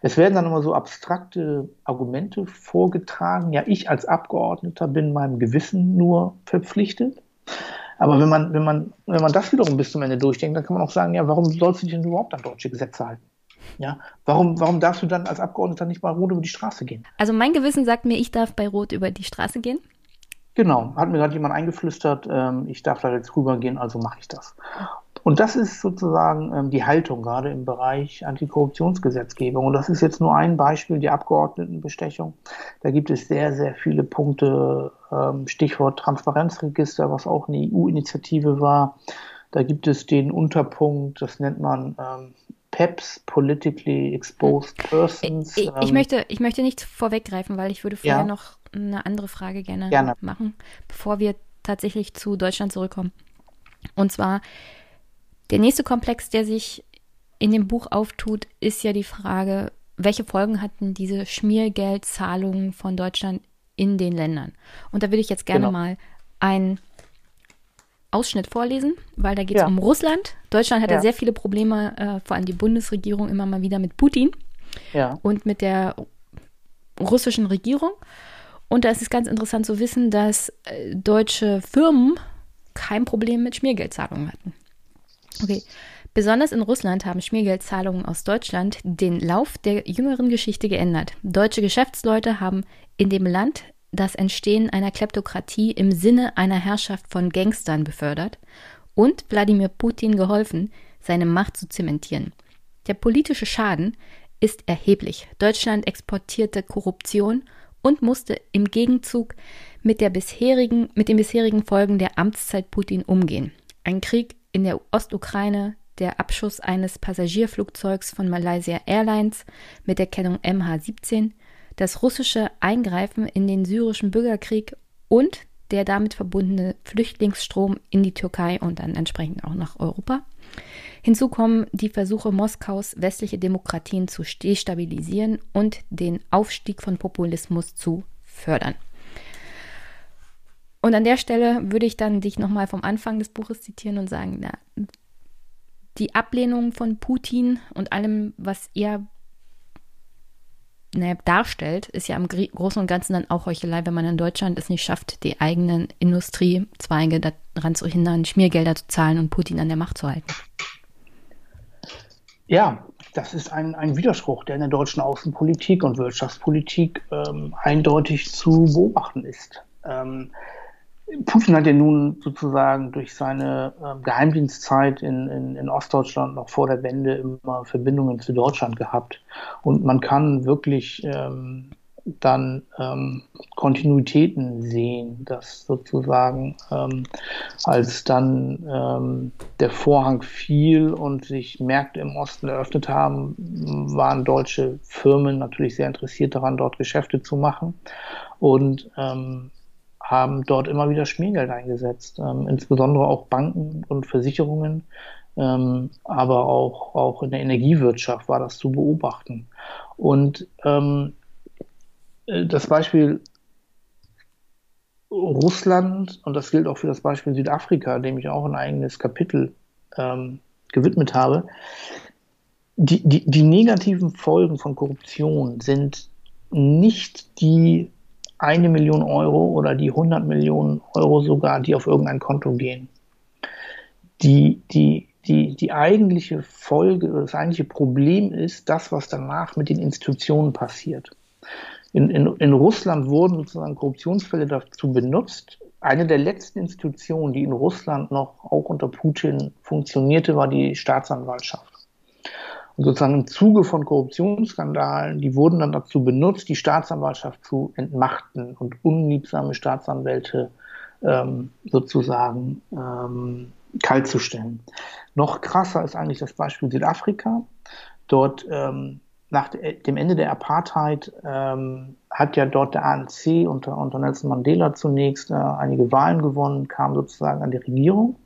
Es werden dann immer so abstrakte Argumente vorgetragen. Ja, ich als Abgeordneter bin meinem Gewissen nur verpflichtet. Aber wenn man, wenn man, wenn man das wiederum bis zum Ende durchdenkt, dann kann man auch sagen, ja, warum sollst du dich denn überhaupt an deutsche Gesetze halten? Ja, warum, warum darfst du dann als Abgeordneter nicht bei Rot über die Straße gehen? Also mein Gewissen sagt mir, ich darf bei Rot über die Straße gehen. Genau, hat mir gerade jemand eingeflüstert, ähm, ich darf da jetzt rübergehen, also mache ich das. Und das ist sozusagen ähm, die Haltung, gerade im Bereich Antikorruptionsgesetzgebung. Und das ist jetzt nur ein Beispiel, die Abgeordnetenbestechung. Da gibt es sehr, sehr viele Punkte, ähm, Stichwort Transparenzregister, was auch eine EU-Initiative war. Da gibt es den Unterpunkt, das nennt man ähm, PEPs, Politically Exposed Persons. Ich, ich, ähm, möchte, ich möchte nicht vorweggreifen, weil ich würde vorher ja. noch eine andere Frage gerne, gerne machen, bevor wir tatsächlich zu Deutschland zurückkommen. Und zwar, der nächste Komplex, der sich in dem Buch auftut, ist ja die Frage, welche Folgen hatten diese Schmiergeldzahlungen von Deutschland in den Ländern? Und da würde ich jetzt gerne genau. mal einen Ausschnitt vorlesen, weil da geht es ja. um Russland. Deutschland hatte ja. sehr viele Probleme, äh, vor allem die Bundesregierung immer mal wieder mit Putin ja. und mit der russischen Regierung. Und da ist es ganz interessant zu wissen, dass äh, deutsche Firmen kein Problem mit Schmiergeldzahlungen hatten. Okay. Besonders in Russland haben Schmiergeldzahlungen aus Deutschland den Lauf der jüngeren Geschichte geändert. Deutsche Geschäftsleute haben in dem Land das Entstehen einer Kleptokratie im Sinne einer Herrschaft von Gangstern befördert und Wladimir Putin geholfen, seine Macht zu zementieren. Der politische Schaden ist erheblich. Deutschland exportierte Korruption und musste im Gegenzug mit, der bisherigen, mit den bisherigen Folgen der Amtszeit Putin umgehen. Ein Krieg in der Ostukraine, der Abschuss eines Passagierflugzeugs von Malaysia Airlines mit der Kennung MH17, das russische Eingreifen in den syrischen Bürgerkrieg und der damit verbundene Flüchtlingsstrom in die Türkei und dann entsprechend auch nach Europa. Hinzu kommen die Versuche Moskaus, westliche Demokratien zu destabilisieren und den Aufstieg von Populismus zu fördern. Und an der Stelle würde ich dann dich nochmal vom Anfang des Buches zitieren und sagen, na, die Ablehnung von Putin und allem, was er naja, darstellt, ist ja im Großen und Ganzen dann auch Heuchelei, wenn man in Deutschland es nicht schafft, die eigenen Industriezweige daran zu hindern, Schmiergelder zu zahlen und Putin an der Macht zu halten. Ja, das ist ein, ein Widerspruch, der in der deutschen Außenpolitik und Wirtschaftspolitik ähm, eindeutig zu beobachten ist. Ähm, Putin hat ja nun sozusagen durch seine äh, Geheimdienstzeit in, in, in, Ostdeutschland noch vor der Wende immer Verbindungen zu Deutschland gehabt. Und man kann wirklich ähm, dann ähm, Kontinuitäten sehen, dass sozusagen ähm, als dann ähm, der Vorhang fiel und sich Märkte im Osten eröffnet haben, waren deutsche Firmen natürlich sehr interessiert daran, dort Geschäfte zu machen und ähm, haben dort immer wieder Schmiergeld eingesetzt, ähm, insbesondere auch Banken und Versicherungen, ähm, aber auch, auch in der Energiewirtschaft war das zu beobachten. Und ähm, äh, das Beispiel Russland, und das gilt auch für das Beispiel Südafrika, dem ich auch ein eigenes Kapitel ähm, gewidmet habe, die, die, die negativen Folgen von Korruption sind nicht die eine Million Euro oder die 100 Millionen Euro sogar, die auf irgendein Konto gehen. Die, die, die, die eigentliche Folge, das eigentliche Problem ist das, was danach mit den Institutionen passiert. In, in, in Russland wurden sozusagen Korruptionsfälle dazu benutzt. Eine der letzten Institutionen, die in Russland noch auch unter Putin funktionierte, war die Staatsanwaltschaft. Und sozusagen im Zuge von Korruptionsskandalen, die wurden dann dazu benutzt, die Staatsanwaltschaft zu entmachten und unliebsame Staatsanwälte ähm, sozusagen ähm, kaltzustellen. Noch krasser ist eigentlich das Beispiel Südafrika. Dort ähm, nach dem Ende der Apartheid ähm, hat ja dort der ANC unter, unter Nelson Mandela zunächst äh, einige Wahlen gewonnen, kam sozusagen an die Regierung,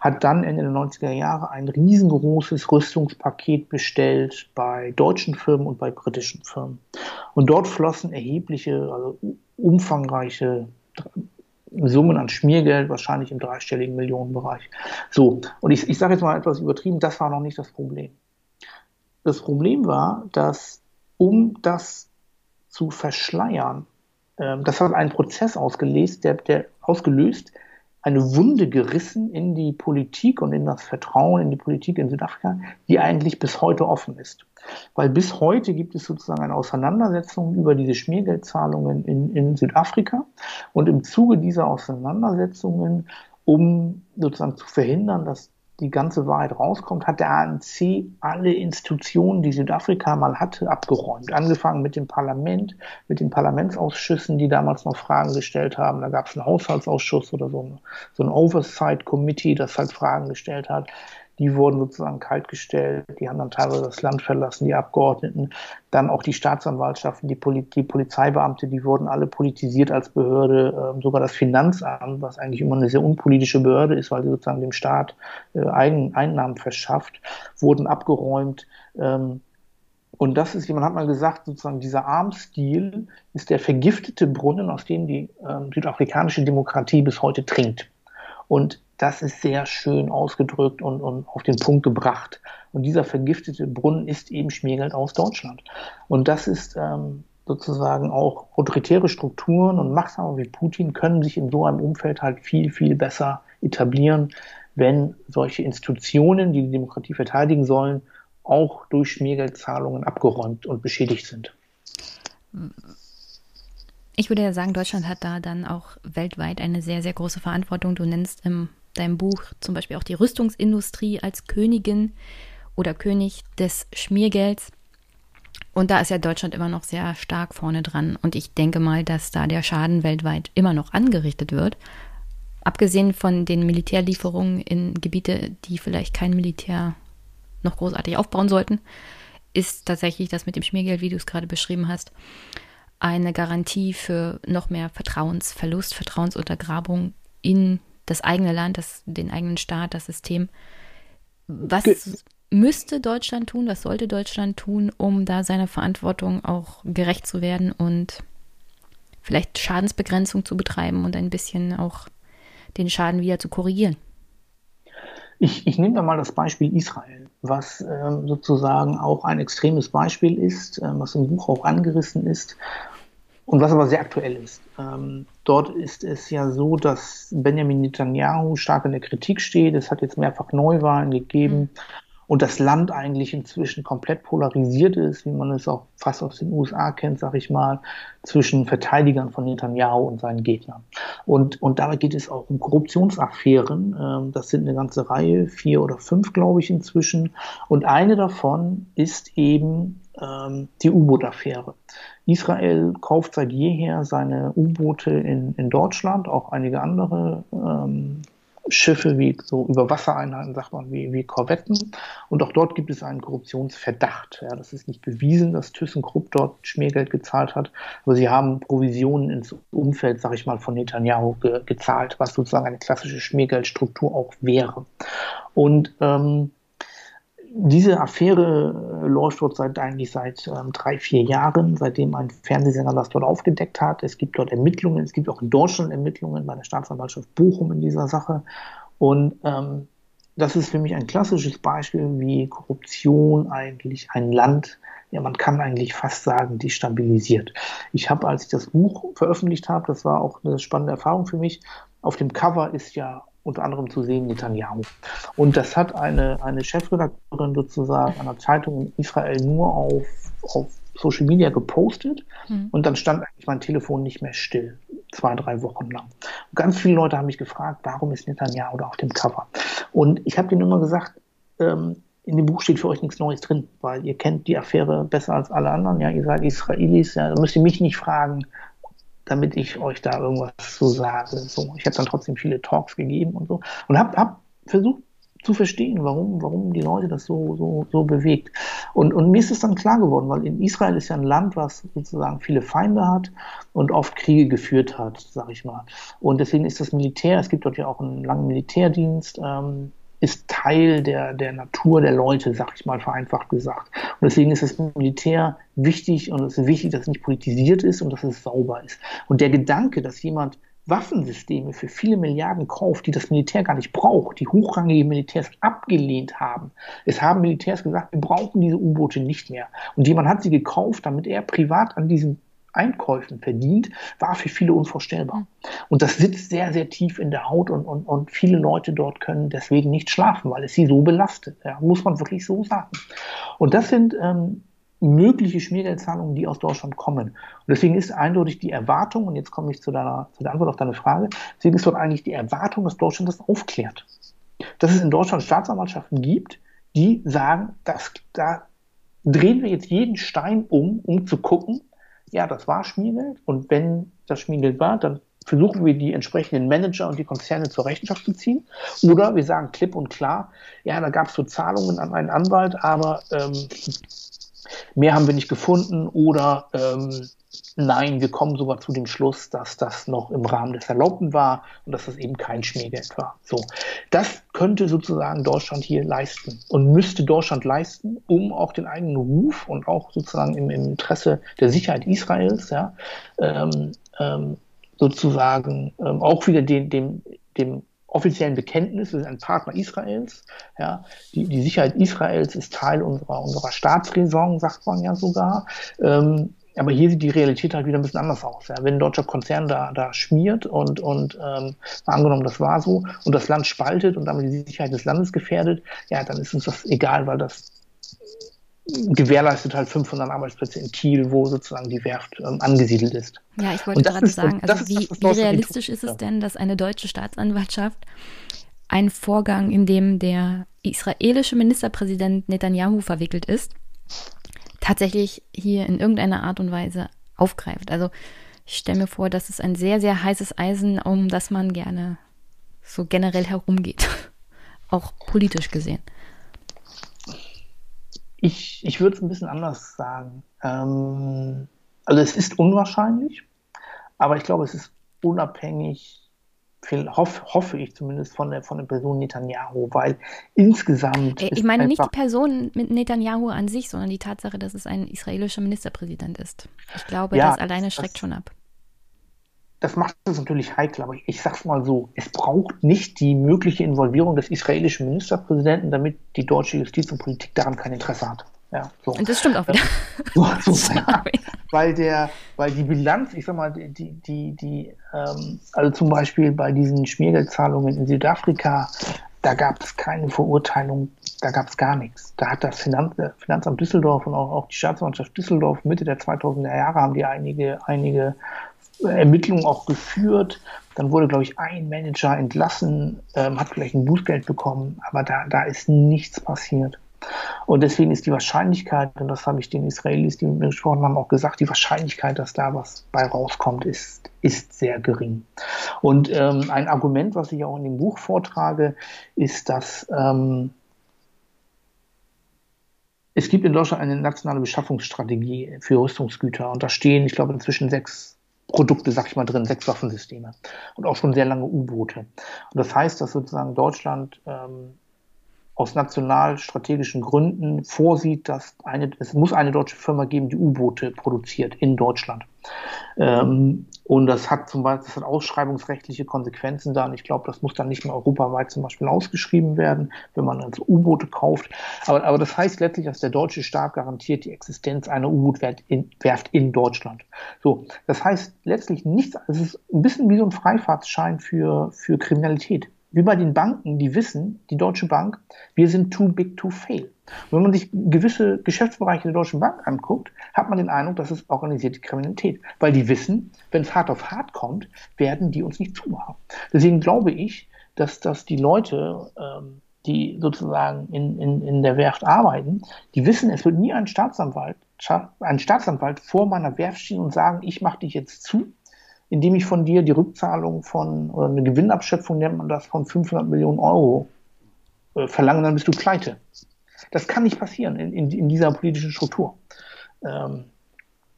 hat dann Ende der 90er Jahre ein riesengroßes Rüstungspaket bestellt bei deutschen Firmen und bei britischen Firmen. Und dort flossen erhebliche, also umfangreiche Summen an Schmiergeld, wahrscheinlich im dreistelligen Millionenbereich. So, und ich, ich sage jetzt mal etwas übertrieben, das war noch nicht das Problem. Das Problem war, dass um das zu verschleiern, äh, das hat einen Prozess ausgelöst, der, der ausgelöst, eine Wunde gerissen in die Politik und in das Vertrauen in die Politik in Südafrika, die eigentlich bis heute offen ist. Weil bis heute gibt es sozusagen eine Auseinandersetzung über diese Schmiergeldzahlungen in, in Südafrika. Und im Zuge dieser Auseinandersetzungen, um sozusagen zu verhindern, dass die ganze Wahrheit rauskommt, hat der ANC alle Institutionen, die Südafrika mal hatte, abgeräumt. Angefangen mit dem Parlament, mit den Parlamentsausschüssen, die damals noch Fragen gestellt haben. Da gab es einen Haushaltsausschuss oder so, so ein Oversight Committee, das halt Fragen gestellt hat die wurden sozusagen kaltgestellt, die haben dann teilweise das Land verlassen, die Abgeordneten, dann auch die Staatsanwaltschaften, die, Poli die Polizeibeamte, die wurden alle politisiert als Behörde, äh, sogar das Finanzamt, was eigentlich immer eine sehr unpolitische Behörde ist, weil sie sozusagen dem Staat äh, Eigen Einnahmen verschafft, wurden abgeräumt. Ähm, und das ist, jemand hat mal gesagt, sozusagen dieser Armstil ist der vergiftete Brunnen, aus dem die äh, südafrikanische Demokratie bis heute trinkt. Und das ist sehr schön ausgedrückt und, und auf den Punkt gebracht. Und dieser vergiftete Brunnen ist eben Schmiergeld aus Deutschland. Und das ist ähm, sozusagen auch autoritäre Strukturen und Machthaber wie Putin können sich in so einem Umfeld halt viel, viel besser etablieren, wenn solche Institutionen, die die Demokratie verteidigen sollen, auch durch Schmiergeldzahlungen abgeräumt und beschädigt sind. Ich würde ja sagen, Deutschland hat da dann auch weltweit eine sehr, sehr große Verantwortung. Du nennst im deinem Buch zum Beispiel auch die Rüstungsindustrie als Königin oder König des Schmiergelds. Und da ist ja Deutschland immer noch sehr stark vorne dran. Und ich denke mal, dass da der Schaden weltweit immer noch angerichtet wird. Abgesehen von den Militärlieferungen in Gebiete, die vielleicht kein Militär noch großartig aufbauen sollten, ist tatsächlich das mit dem Schmiergeld, wie du es gerade beschrieben hast, eine Garantie für noch mehr Vertrauensverlust, Vertrauensuntergrabung in das eigene Land, das, den eigenen Staat, das System. Was Ge müsste Deutschland tun, was sollte Deutschland tun, um da seiner Verantwortung auch gerecht zu werden und vielleicht Schadensbegrenzung zu betreiben und ein bisschen auch den Schaden wieder zu korrigieren? Ich, ich nehme da mal das Beispiel Israel, was ähm, sozusagen auch ein extremes Beispiel ist, ähm, was im Buch auch angerissen ist und was aber sehr aktuell ist. Ähm, dort ist es ja so, dass Benjamin Netanyahu stark in der Kritik steht. Es hat jetzt mehrfach Neuwahlen gegeben. Und das Land eigentlich inzwischen komplett polarisiert ist, wie man es auch fast aus den USA kennt, sag ich mal, zwischen Verteidigern von Netanyahu und seinen Gegnern. Und, und dabei geht es auch um Korruptionsaffären. Ähm, das sind eine ganze Reihe, vier oder fünf, glaube ich, inzwischen. Und eine davon ist eben ähm, die U-Boot-Affäre. Israel kauft seit jeher seine U-Boote in, in Deutschland, auch einige andere ähm, Schiffe wie so Überwassereinheiten, sagt man, wie, wie Korvetten. Und auch dort gibt es einen Korruptionsverdacht. Ja, das ist nicht bewiesen, dass ThyssenKrupp dort Schmiergeld gezahlt hat, aber sie haben Provisionen ins Umfeld, sag ich mal, von Netanyahu ge gezahlt, was sozusagen eine klassische Schmiergeldstruktur auch wäre. Und ähm, diese Affäre äh, läuft dort seit eigentlich seit ähm, drei, vier Jahren, seitdem ein Fernsehsender das dort aufgedeckt hat. Es gibt dort Ermittlungen, es gibt auch in Deutschland Ermittlungen bei der Staatsanwaltschaft Bochum in dieser Sache. Und ähm, das ist für mich ein klassisches Beispiel, wie Korruption eigentlich ein Land, ja, man kann eigentlich fast sagen, destabilisiert. Ich habe, als ich das Buch veröffentlicht habe, das war auch eine spannende Erfahrung für mich, auf dem Cover ist ja unter anderem zu sehen Netanyahu. Und das hat eine, eine Chefredakteurin sozusagen einer Zeitung in Israel nur auf, auf Social Media gepostet mhm. und dann stand eigentlich mein Telefon nicht mehr still, zwei, drei Wochen lang. Und ganz viele Leute haben mich gefragt, warum ist Netanyahu da auf dem Cover? Und ich habe denen immer gesagt, ähm, in dem Buch steht für euch nichts Neues drin, weil ihr kennt die Affäre besser als alle anderen. Ja, ihr seid Israelis, ja, da müsst ihr mich nicht fragen, damit ich euch da irgendwas zu sage. So, ich habe dann trotzdem viele Talks gegeben und so und habe hab versucht zu verstehen, warum, warum die Leute das so, so, so bewegt. Und, und mir ist es dann klar geworden, weil in Israel ist ja ein Land, was sozusagen viele Feinde hat und oft Kriege geführt hat, sag ich mal. Und deswegen ist das Militär, es gibt dort ja auch einen langen Militärdienst, ähm, ist Teil der, der Natur der Leute, sag ich mal vereinfacht gesagt. Und deswegen ist das Militär wichtig und es ist wichtig, dass es nicht politisiert ist und dass es sauber ist. Und der Gedanke, dass jemand Waffensysteme für viele Milliarden kauft, die das Militär gar nicht braucht, die hochrangige Militärs abgelehnt haben. Es haben Militärs gesagt, wir brauchen diese U-Boote nicht mehr. Und jemand hat sie gekauft, damit er privat an diesen Einkäufen verdient, war für viele unvorstellbar. Hm. Und das sitzt sehr, sehr tief in der Haut und, und, und viele Leute dort können deswegen nicht schlafen, weil es sie so belastet. Ja, muss man wirklich so sagen. Und das sind ähm, mögliche Schmiergeldzahlungen, die aus Deutschland kommen. Und deswegen ist eindeutig die Erwartung, und jetzt komme ich zu, deiner, zu der Antwort auf deine Frage, deswegen ist dort eigentlich die Erwartung, dass Deutschland das aufklärt. Dass es in Deutschland Staatsanwaltschaften gibt, die sagen, dass, da drehen wir jetzt jeden Stein um, um zu gucken, ja, das war Schmiergeld und wenn das Schmiergeld war, dann versuchen wir die entsprechenden Manager und die Konzerne zur Rechenschaft zu ziehen. Oder wir sagen klipp und klar, ja, da gab es so Zahlungen an einen Anwalt, aber ähm, mehr haben wir nicht gefunden oder ähm, Nein, wir kommen sogar zu dem Schluss, dass das noch im Rahmen des Erlaubten war und dass das eben kein Schmiergeld war. So, das könnte sozusagen Deutschland hier leisten und müsste Deutschland leisten, um auch den eigenen Ruf und auch sozusagen im, im Interesse der Sicherheit Israels, ja, ähm, ähm, sozusagen ähm, auch wieder den, dem, dem offiziellen Bekenntnis, wir sind ein Partner Israels. Ja, die, die Sicherheit Israels ist Teil unserer, unserer Staatsräson, sagt man ja sogar. Ähm, aber hier sieht die Realität halt wieder ein bisschen anders aus. Ja. Wenn ein deutscher Konzern da, da schmiert und, und ähm, angenommen, das war so, und das Land spaltet und damit die Sicherheit des Landes gefährdet, ja, dann ist uns das egal, weil das gewährleistet halt 500 Arbeitsplätze in Kiel, wo sozusagen die Werft ähm, angesiedelt ist. Ja, ich wollte gerade ist, sagen, also wie, das, wie realistisch ist es denn, dass eine deutsche Staatsanwaltschaft einen Vorgang, in dem der israelische Ministerpräsident Netanyahu verwickelt ist, tatsächlich hier in irgendeiner Art und Weise aufgreift. Also ich stelle mir vor, das ist ein sehr, sehr heißes Eisen, um das man gerne so generell herumgeht. Auch politisch gesehen. Ich, ich würde es ein bisschen anders sagen. Ähm, also es ist unwahrscheinlich, aber ich glaube, es ist unabhängig hoff, hoffe ich zumindest von der, von der Person Netanyahu, weil insgesamt. Ich meine nicht die Person mit Netanyahu an sich, sondern die Tatsache, dass es ein israelischer Ministerpräsident ist. Ich glaube, ja, das alleine schreckt das, schon ab. Das macht es natürlich heikel, aber ich, ich sag's mal so: Es braucht nicht die mögliche Involvierung des israelischen Ministerpräsidenten, damit die deutsche Justiz und Politik daran kein Interesse hat. Ja, so. Und das stimmt auch wieder. So, so, ja. Weil der, weil die Bilanz, ich sag mal, die, die, die, ähm, also zum Beispiel bei diesen Schmiergeldzahlungen in Südafrika, da gab es keine Verurteilung da gab es gar nichts. Da hat das Finanz, Finanzamt Düsseldorf und auch, auch die Staatsanwaltschaft Düsseldorf Mitte der 2000er Jahre haben die einige, einige Ermittlungen auch geführt. Dann wurde, glaube ich, ein Manager entlassen, ähm, hat vielleicht ein Bußgeld bekommen, aber da, da ist nichts passiert. Und deswegen ist die Wahrscheinlichkeit, und das habe ich den Israelis, die mit mir gesprochen haben, auch gesagt, die Wahrscheinlichkeit, dass da was bei rauskommt, ist, ist sehr gering. Und ähm, ein Argument, was ich auch in dem Buch vortrage, ist, dass ähm, es gibt in Deutschland eine nationale Beschaffungsstrategie für Rüstungsgüter und da stehen, ich glaube, inzwischen sechs Produkte, sag ich mal, drin, sechs Waffensysteme und auch schon sehr lange U-Boote. Und das heißt, dass sozusagen Deutschland ähm, aus nationalstrategischen Gründen vorsieht, dass eine, es muss eine deutsche Firma geben, die U-Boote produziert in Deutschland. Ähm, und das hat zum Beispiel das hat ausschreibungsrechtliche Konsequenzen dann. Ich glaube, das muss dann nicht mehr europaweit zum Beispiel ausgeschrieben werden, wenn man also U-Boote kauft. Aber, aber das heißt letztlich, dass der deutsche Staat garantiert die Existenz einer U-Boot-Werft in, in Deutschland. So, das heißt letztlich nichts, es ist ein bisschen wie so ein Freifahrtsschein für, für Kriminalität wie bei den Banken, die wissen, die Deutsche Bank, wir sind too big to fail. Wenn man sich gewisse Geschäftsbereiche der Deutschen Bank anguckt, hat man den Eindruck, das ist organisierte Kriminalität. Weil die wissen, wenn es hart auf hart kommt, werden die uns nicht zumachen. Deswegen glaube ich, dass, dass die Leute, ähm, die sozusagen in, in, in der Werft arbeiten, die wissen, es wird nie ein Staatsanwalt, ein Staatsanwalt vor meiner Werft stehen und sagen, ich mache dich jetzt zu, indem ich von dir die Rückzahlung von, oder eine Gewinnabschöpfung nennt man das, von 500 Millionen Euro äh, verlange, dann bist du pleite. Das kann nicht passieren in, in, in dieser politischen Struktur. Ähm,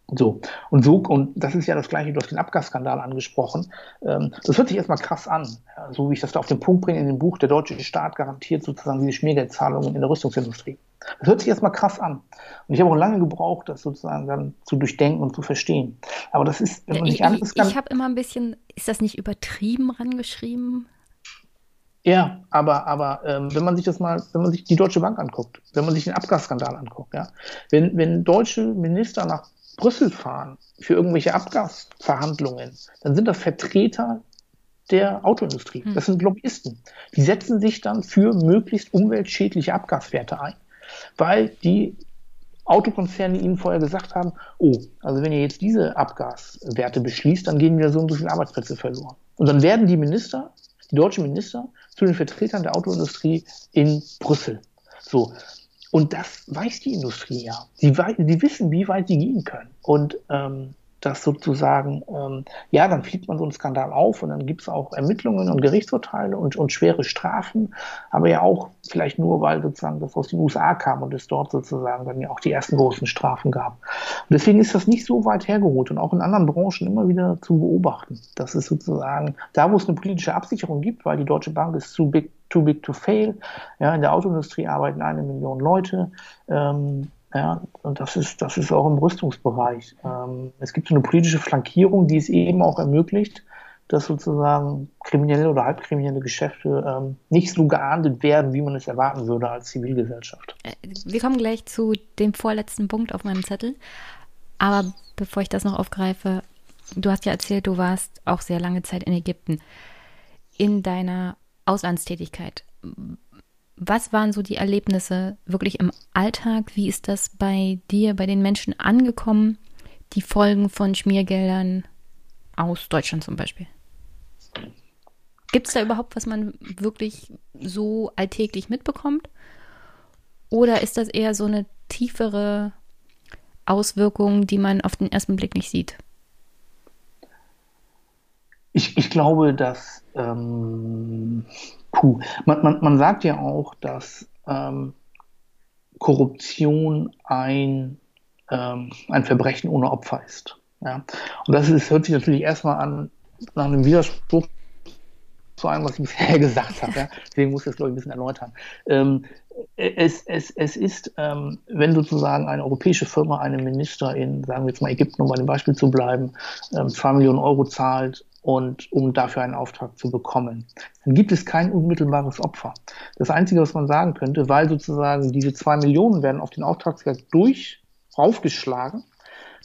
so, und so, und das ist ja das gleiche, du hast den Abgasskandal angesprochen. Ähm, das hört sich erstmal krass an, so wie ich das da auf den Punkt bringe in dem Buch, der deutsche Staat garantiert sozusagen diese Schmiergeldzahlungen in der Rüstungsindustrie. Das hört sich erstmal krass an. Und ich habe auch lange gebraucht, das sozusagen dann zu durchdenken und zu verstehen. Aber das ist, wenn man sich an, Ich, ich habe immer ein bisschen, ist das nicht übertrieben rangeschrieben? Ja, aber, aber ähm, wenn man sich das mal, wenn man sich die Deutsche Bank anguckt, wenn man sich den Abgasskandal anguckt, ja, wenn, wenn deutsche Minister nach Brüssel fahren für irgendwelche Abgasverhandlungen, dann sind das Vertreter der Autoindustrie. Hm. Das sind Lobbyisten. Die setzen sich dann für möglichst umweltschädliche Abgaswerte ein, weil die Autokonzerne ihnen vorher gesagt haben, oh, also wenn ihr jetzt diese Abgaswerte beschließt, dann gehen wieder so und so viele Arbeitsplätze verloren. Und dann werden die Minister, die deutschen Minister, zu den Vertretern der Autoindustrie in Brüssel. So, und das weiß die Industrie ja. Sie, sie wissen, wie weit sie gehen können. Und ähm, das sozusagen, ähm, ja, dann fliegt man so einen Skandal auf und dann gibt es auch Ermittlungen und Gerichtsurteile und, und schwere Strafen, aber ja auch vielleicht nur, weil sozusagen das aus den USA kam und es dort sozusagen dann ja auch die ersten großen Strafen gab. Und deswegen ist das nicht so weit hergeholt und auch in anderen Branchen immer wieder zu beobachten. Das ist sozusagen, da wo es eine politische Absicherung gibt, weil die Deutsche Bank ist zu big, too big to fail. Ja, in der Autoindustrie arbeiten eine Million Leute. Ähm, ja, und das ist, das ist auch im Rüstungsbereich. Ähm, es gibt so eine politische Flankierung, die es eben auch ermöglicht, dass sozusagen kriminelle oder halbkriminelle Geschäfte ähm, nicht so geahndet werden, wie man es erwarten würde als Zivilgesellschaft. Äh, wir kommen gleich zu dem vorletzten Punkt auf meinem Zettel. Aber bevor ich das noch aufgreife, du hast ja erzählt, du warst auch sehr lange Zeit in Ägypten. In deiner Auslandstätigkeit, was waren so die Erlebnisse wirklich im Alltag? Wie ist das bei dir, bei den Menschen angekommen? Die Folgen von Schmiergeldern aus Deutschland zum Beispiel? Gibt es da überhaupt, was man wirklich so alltäglich mitbekommt? Oder ist das eher so eine tiefere Auswirkung, die man auf den ersten Blick nicht sieht? Ich, ich glaube, dass ähm, Puh. Man, man, man sagt ja auch, dass ähm, Korruption ein, ähm, ein Verbrechen ohne Opfer ist. Ja? Und das ist, hört sich natürlich erstmal an nach einem Widerspruch zu allem, was ich bisher gesagt habe. Ja? Deswegen muss ich das, glaube ich, ein bisschen erläutern. Ähm, es, es, es ist, ähm, wenn sozusagen eine europäische Firma einem Minister in, sagen wir jetzt mal Ägypten, um bei dem Beispiel zu bleiben, ähm, zwei Millionen Euro zahlt und um dafür einen Auftrag zu bekommen. Dann gibt es kein unmittelbares Opfer. Das Einzige, was man sagen könnte, weil sozusagen diese zwei Millionen werden auf den Auftragswert durch aufgeschlagen.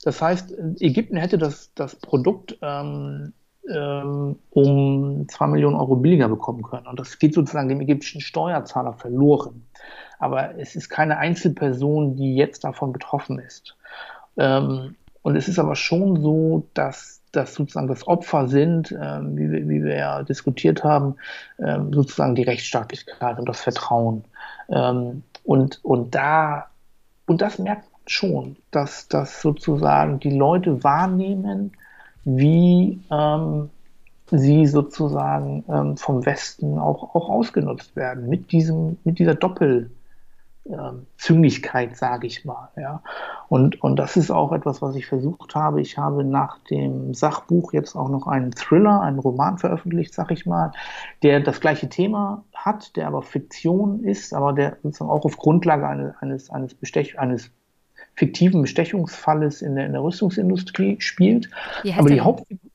Das heißt, Ägypten hätte das, das Produkt ähm, ähm, um zwei Millionen Euro billiger bekommen können. Und das geht sozusagen dem ägyptischen Steuerzahler verloren. aber es ist keine Einzelperson, die jetzt davon betroffen ist. Ähm, und es ist aber schon so, dass das sozusagen das Opfer sind, ähm, wie, wir, wie wir ja diskutiert haben, ähm, sozusagen die Rechtsstaatlichkeit und das Vertrauen. Ähm, und, und da, und das merkt man schon, dass, dass sozusagen die Leute wahrnehmen, wie ähm, sie sozusagen ähm, vom Westen auch, auch ausgenutzt werden mit diesem, mit dieser Doppel, ähm, Züngigkeit, sage ich mal. Ja. Und, und das ist auch etwas, was ich versucht habe. Ich habe nach dem Sachbuch jetzt auch noch einen Thriller, einen Roman veröffentlicht, sag ich mal, der das gleiche Thema hat, der aber Fiktion ist, aber der sozusagen auch auf Grundlage eines, eines, eines, Bestech eines fiktiven Bestechungsfalles in der, in der Rüstungsindustrie spielt. Aber die Hauptfigur,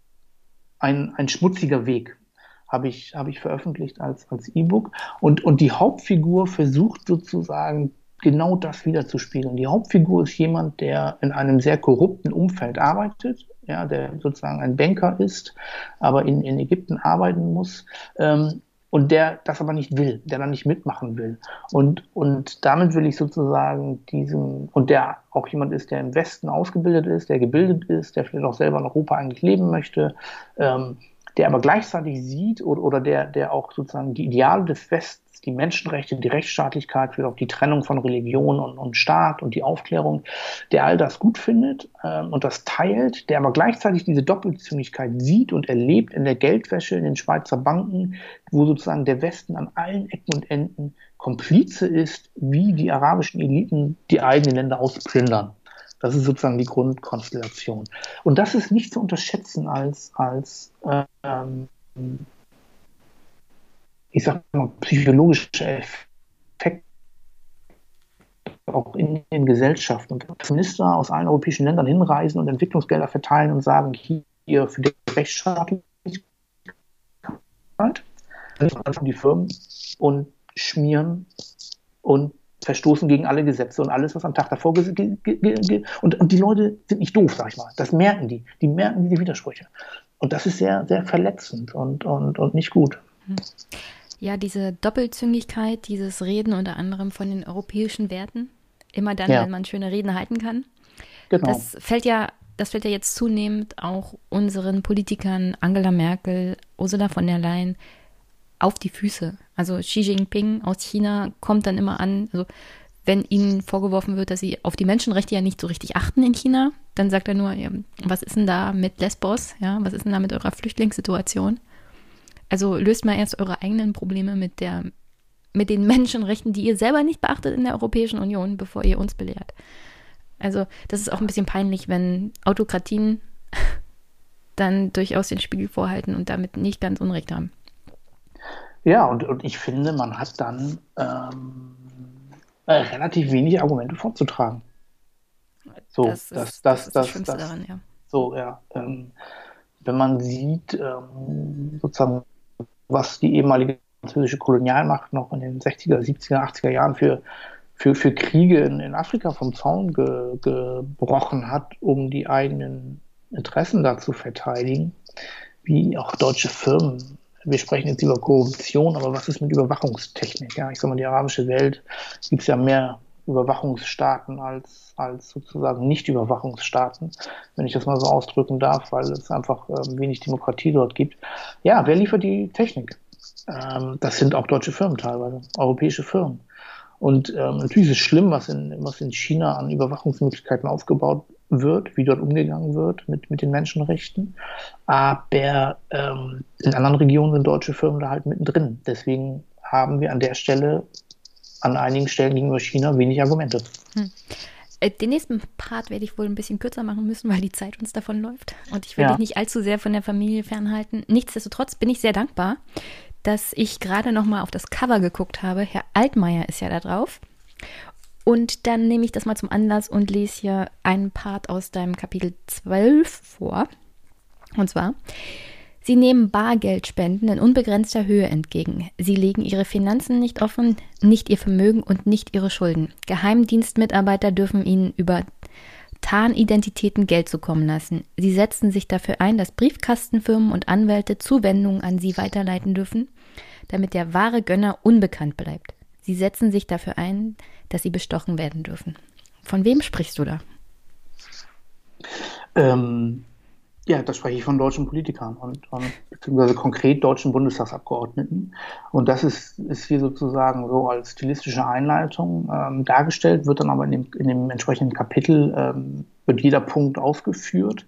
ein, ein schmutziger Weg habe ich, habe ich veröffentlicht als, als E-Book. Und, und die Hauptfigur versucht sozusagen genau das wiederzuspiegeln. Die Hauptfigur ist jemand, der in einem sehr korrupten Umfeld arbeitet, ja, der sozusagen ein Banker ist, aber in, in Ägypten arbeiten muss. Ähm, und der das aber nicht will, der dann nicht mitmachen will. Und, und damit will ich sozusagen diesem, und der auch jemand ist, der im Westen ausgebildet ist, der gebildet ist, der vielleicht auch selber in Europa eigentlich leben möchte, ähm, der aber gleichzeitig sieht oder, oder der, der auch sozusagen die Ideale des Westens, die Menschenrechte, die Rechtsstaatlichkeit, vielleicht auch die Trennung von Religion und, und Staat und die Aufklärung, der all das gut findet ähm, und das teilt, der aber gleichzeitig diese Doppelzüngigkeit sieht und erlebt in der Geldwäsche in den Schweizer Banken, wo sozusagen der Westen an allen Ecken und Enden Komplize ist, wie die arabischen Eliten die eigenen Länder ausplündern. Das ist sozusagen die Grundkonstellation. Und das ist nicht zu unterschätzen als, als ähm, ich sag mal, psychologischer Effekt auch in den Gesellschaften. Und Minister aus allen europäischen Ländern hinreisen und Entwicklungsgelder verteilen und sagen, hier für die Rechtsstaatlichkeit, die Firmen und schmieren und verstoßen gegen alle Gesetze und alles, was am Tag davor und, und die Leute sind nicht doof, sag ich mal. Das merken die. Die merken diese Widersprüche. Und das ist sehr, sehr verletzend und, und, und nicht gut. Ja, diese Doppelzüngigkeit, dieses Reden unter anderem von den europäischen Werten, immer dann, ja. wenn man schöne Reden halten kann. Genau. Das fällt ja, das fällt ja jetzt zunehmend auch unseren Politikern Angela Merkel, Ursula von der Leyen auf die Füße. Also Xi Jinping aus China kommt dann immer an, also wenn ihnen vorgeworfen wird, dass sie auf die Menschenrechte ja nicht so richtig achten in China, dann sagt er nur, was ist denn da mit Lesbos? Ja, was ist denn da mit eurer Flüchtlingssituation? Also löst mal erst eure eigenen Probleme mit der mit den Menschenrechten, die ihr selber nicht beachtet in der Europäischen Union, bevor ihr uns belehrt. Also, das ist auch ein bisschen peinlich, wenn Autokratien dann durchaus den Spiegel vorhalten und damit nicht ganz Unrecht haben. Ja, und, und ich finde, man hat dann ähm, äh, relativ wenig Argumente vorzutragen. So, das, das, ist, das, das, das, das daran, ja. So, ja. Ähm, wenn man sieht, ähm, sozusagen, was die ehemalige französische Kolonialmacht noch in den 60er, 70er, 80er Jahren für, für, für Kriege in, in Afrika vom Zaun ge, gebrochen hat, um die eigenen Interessen da zu verteidigen, wie auch deutsche Firmen wir sprechen jetzt über Korruption, aber was ist mit Überwachungstechnik? Ja, ich sage mal, die arabische Welt gibt es ja mehr Überwachungsstaaten als, als sozusagen Nicht-Überwachungsstaaten, wenn ich das mal so ausdrücken darf, weil es einfach ähm, wenig Demokratie dort gibt. Ja, wer liefert die Technik? Ähm, das sind auch deutsche Firmen teilweise, europäische Firmen. Und ähm, natürlich ist es schlimm, was in, was in China an Überwachungsmöglichkeiten aufgebaut wird, wie dort umgegangen wird mit, mit den Menschenrechten. Aber ähm, in anderen Regionen sind deutsche Firmen da halt mittendrin. Deswegen haben wir an der Stelle, an einigen Stellen gegenüber China wenig Argumente. Hm. Äh, den nächsten Part werde ich wohl ein bisschen kürzer machen müssen, weil die Zeit uns davon läuft. Und ich will ja. dich nicht allzu sehr von der Familie fernhalten. Nichtsdestotrotz bin ich sehr dankbar, dass ich gerade noch mal auf das Cover geguckt habe. Herr Altmaier ist ja da drauf. Und dann nehme ich das mal zum Anlass und lese hier einen Part aus deinem Kapitel 12 vor. Und zwar, Sie nehmen Bargeldspenden in unbegrenzter Höhe entgegen. Sie legen Ihre Finanzen nicht offen, nicht Ihr Vermögen und nicht Ihre Schulden. Geheimdienstmitarbeiter dürfen Ihnen über Tarnidentitäten Geld zukommen lassen. Sie setzen sich dafür ein, dass Briefkastenfirmen und Anwälte Zuwendungen an Sie weiterleiten dürfen, damit der wahre Gönner unbekannt bleibt. Sie setzen sich dafür ein, dass sie bestochen werden dürfen. Von wem sprichst du da? Ähm, ja, da spreche ich von deutschen Politikern und, und beziehungsweise konkret deutschen Bundestagsabgeordneten. Und das ist, ist hier sozusagen so als stilistische Einleitung ähm, dargestellt, wird dann aber in dem, in dem entsprechenden Kapitel ähm, wird jeder Punkt aufgeführt.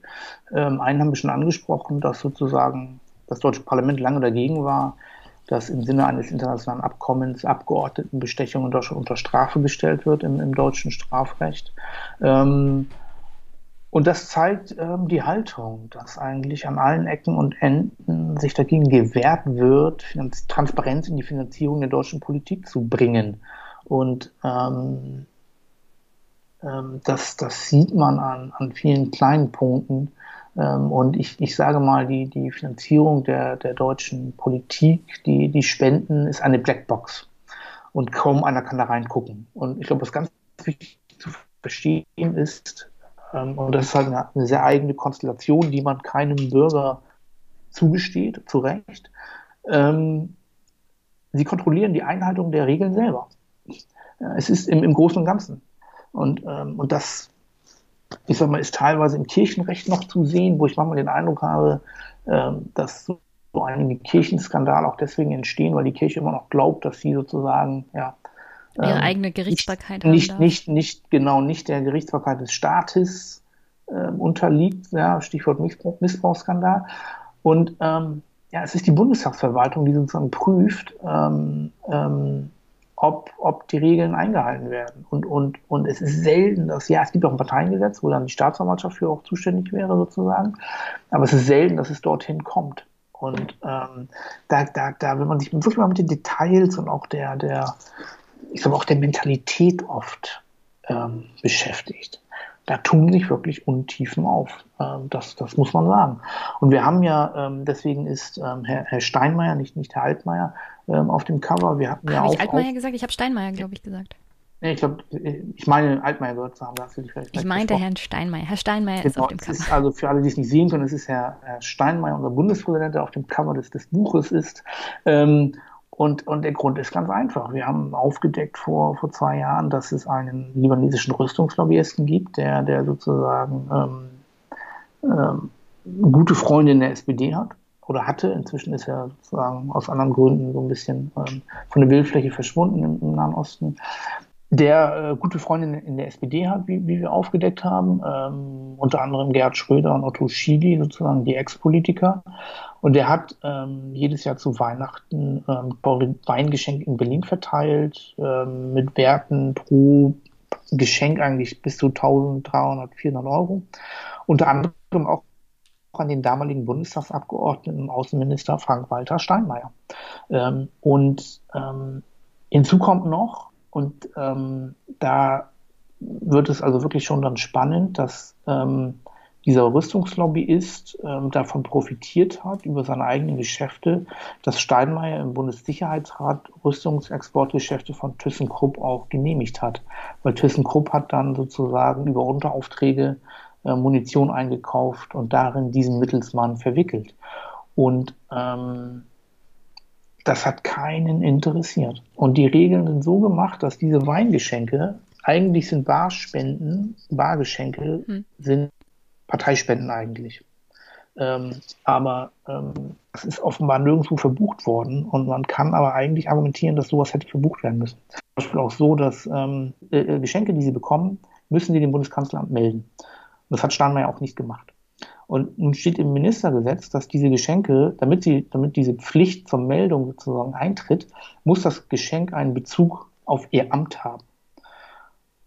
Ähm, einen haben wir schon angesprochen, dass sozusagen das deutsche Parlament lange dagegen war, dass im Sinne eines internationalen Abkommens Abgeordnetenbestechung unter, unter Strafe gestellt wird im, im deutschen Strafrecht. Ähm, und das zeigt ähm, die Haltung, dass eigentlich an allen Ecken und Enden sich dagegen gewehrt wird, Transparenz in die Finanzierung der deutschen Politik zu bringen. Und ähm, ähm, das, das sieht man an, an vielen kleinen Punkten. Ähm, und ich, ich sage mal, die, die Finanzierung der, der deutschen Politik, die, die Spenden, ist eine Blackbox. Und kaum einer kann da reingucken. Und ich glaube, was ganz wichtig zu verstehen ist, ähm, und das ist halt eine, eine, sehr eigene Konstellation, die man keinem Bürger zugesteht, zu Recht. Ähm, sie kontrollieren die Einhaltung der Regeln selber. Es ist im, im Großen und Ganzen. Und, ähm, und das, ich sag mal, ist teilweise im Kirchenrecht noch zu sehen, wo ich manchmal den Eindruck habe, ähm, dass so einige Kirchenskandale auch deswegen entstehen, weil die Kirche immer noch glaubt, dass sie sozusagen, ja, ihre ähm, eigene Gerichtsbarkeit nicht, haben nicht, nicht, nicht, genau, nicht der Gerichtsbarkeit des Staates äh, unterliegt, ja, Stichwort Missbrauch, Missbrauchsskandal. Und ähm, ja, es ist die Bundestagsverwaltung, die sozusagen prüft, ähm, ähm, ob, ob die Regeln eingehalten werden. Und, und, und es ist selten, dass, ja, es gibt auch ein Parteiengesetz, wo dann die Staatsanwaltschaft für auch zuständig wäre, sozusagen. Aber es ist selten, dass es dorthin kommt. Und ähm, da, da, da, wenn man sich wirklich mal mit den Details und auch der, der, ich sage auch der Mentalität oft ähm, beschäftigt, da tun sich wirklich Untiefen auf. Ähm, das, das muss man sagen. Und wir haben ja, ähm, deswegen ist ähm, Herr, Herr Steinmeier, nicht, nicht Herr Altmaier, ähm, auf dem Cover. Wir hatten ja Habe ich Altmaier gesagt? Ich habe Steinmeier, glaube ich, gesagt. Nee, ich glaube, ich meine Altmaier gehört zu haben. Da hast du dich vielleicht ich meinte. Herrn Steinmeier. Herr Steinmeier genau, ist auf dem Cover. Ist also für alle, die es nicht sehen können, es ist Herr, Herr Steinmeier, unser Bundespräsident, der auf dem Cover des, des Buches ist. Ähm, und, und der Grund ist ganz einfach. Wir haben aufgedeckt vor, vor zwei Jahren, dass es einen libanesischen Rüstungslobbyisten gibt, der, der sozusagen ähm, ähm, gute Freunde in der SPD hat oder hatte. Inzwischen ist er sozusagen aus anderen Gründen so ein bisschen ähm, von der Bildfläche verschwunden im, im Nahen Osten der äh, gute Freundin in der SPD hat, wie, wie wir aufgedeckt haben, ähm, unter anderem Gerhard Schröder und Otto Schily, sozusagen die Ex-Politiker. Und der hat ähm, jedes Jahr zu Weihnachten ähm, Weingeschenke in Berlin verteilt, ähm, mit Werten pro Geschenk eigentlich bis zu 1300, 400 Euro. Unter anderem auch an den damaligen Bundestagsabgeordneten Außenminister Frank-Walter Steinmeier. Ähm, und ähm, hinzu kommt noch, und ähm, da wird es also wirklich schon dann spannend, dass ähm, dieser Rüstungslobbyist ähm, davon profitiert hat, über seine eigenen Geschäfte, dass Steinmeier im Bundessicherheitsrat Rüstungsexportgeschäfte von ThyssenKrupp auch genehmigt hat. Weil ThyssenKrupp hat dann sozusagen über Unteraufträge äh, Munition eingekauft und darin diesen Mittelsmann verwickelt. Und ähm, das hat keinen interessiert. Und die Regeln sind so gemacht, dass diese Weingeschenke eigentlich sind Barspenden, Bargeschenke hm. sind Parteispenden eigentlich. Ähm, aber ähm, es ist offenbar nirgendwo verbucht worden und man kann aber eigentlich argumentieren, dass sowas hätte verbucht werden müssen. Zum Beispiel auch so, dass ähm, äh, äh Geschenke, die sie bekommen, müssen sie dem Bundeskanzleramt melden. Und das hat Steinmeier auch nicht gemacht. Und nun steht im Ministergesetz, dass diese Geschenke, damit sie, damit diese Pflicht zur Meldung sozusagen eintritt, muss das Geschenk einen Bezug auf ihr Amt haben.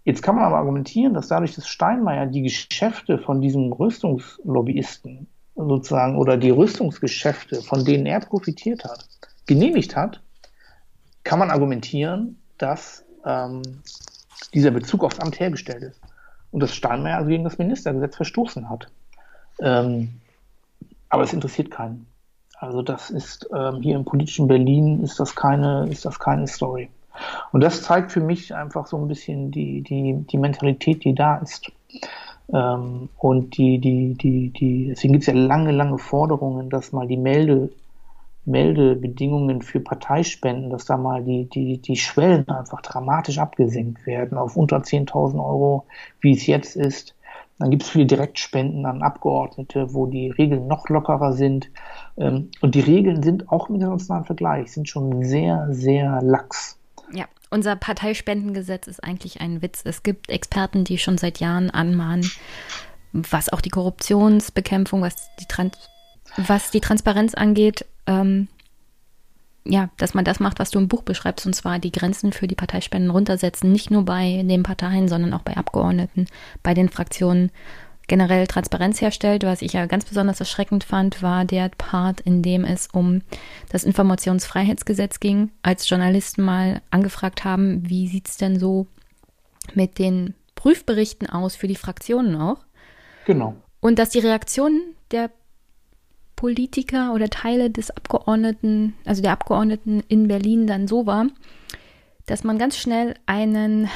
Jetzt kann man aber argumentieren, dass dadurch, dass Steinmeier die Geschäfte von diesem Rüstungslobbyisten sozusagen oder die Rüstungsgeschäfte, von denen er profitiert hat, genehmigt hat, kann man argumentieren, dass ähm, dieser Bezug aufs Amt hergestellt ist und dass Steinmeier also gegen das Ministergesetz verstoßen hat. Ähm, aber es interessiert keinen. Also das ist ähm, hier im politischen Berlin ist das keine, ist das keine Story. Und das zeigt für mich einfach so ein bisschen die, die, die Mentalität, die da ist. Ähm, und die, die, die, die, deswegen gibt es ja lange, lange Forderungen, dass mal die Melde, Meldebedingungen für Parteispenden, dass da mal die, die, die Schwellen einfach dramatisch abgesenkt werden auf unter 10.000 Euro, wie es jetzt ist. Dann gibt es viele Direktspenden an Abgeordnete, wo die Regeln noch lockerer sind. Ähm, und die Regeln sind auch im internationalen Vergleich, sind schon sehr, sehr lax. Ja, unser Parteispendengesetz ist eigentlich ein Witz. Es gibt Experten, die schon seit Jahren anmahnen, was auch die Korruptionsbekämpfung, was die, Trans was die Transparenz angeht, ähm, ja, dass man das macht, was du im Buch beschreibst, und zwar die Grenzen für die Parteispenden runtersetzen, nicht nur bei den Parteien, sondern auch bei Abgeordneten, bei den Fraktionen generell Transparenz herstellt. Was ich ja ganz besonders erschreckend fand, war der Part, in dem es um das Informationsfreiheitsgesetz ging, als Journalisten mal angefragt haben, wie sieht es denn so mit den Prüfberichten aus für die Fraktionen auch. Genau. Und dass die Reaktion der Politiker oder Teile des Abgeordneten, also der Abgeordneten in Berlin dann so war, dass man ganz schnell einen,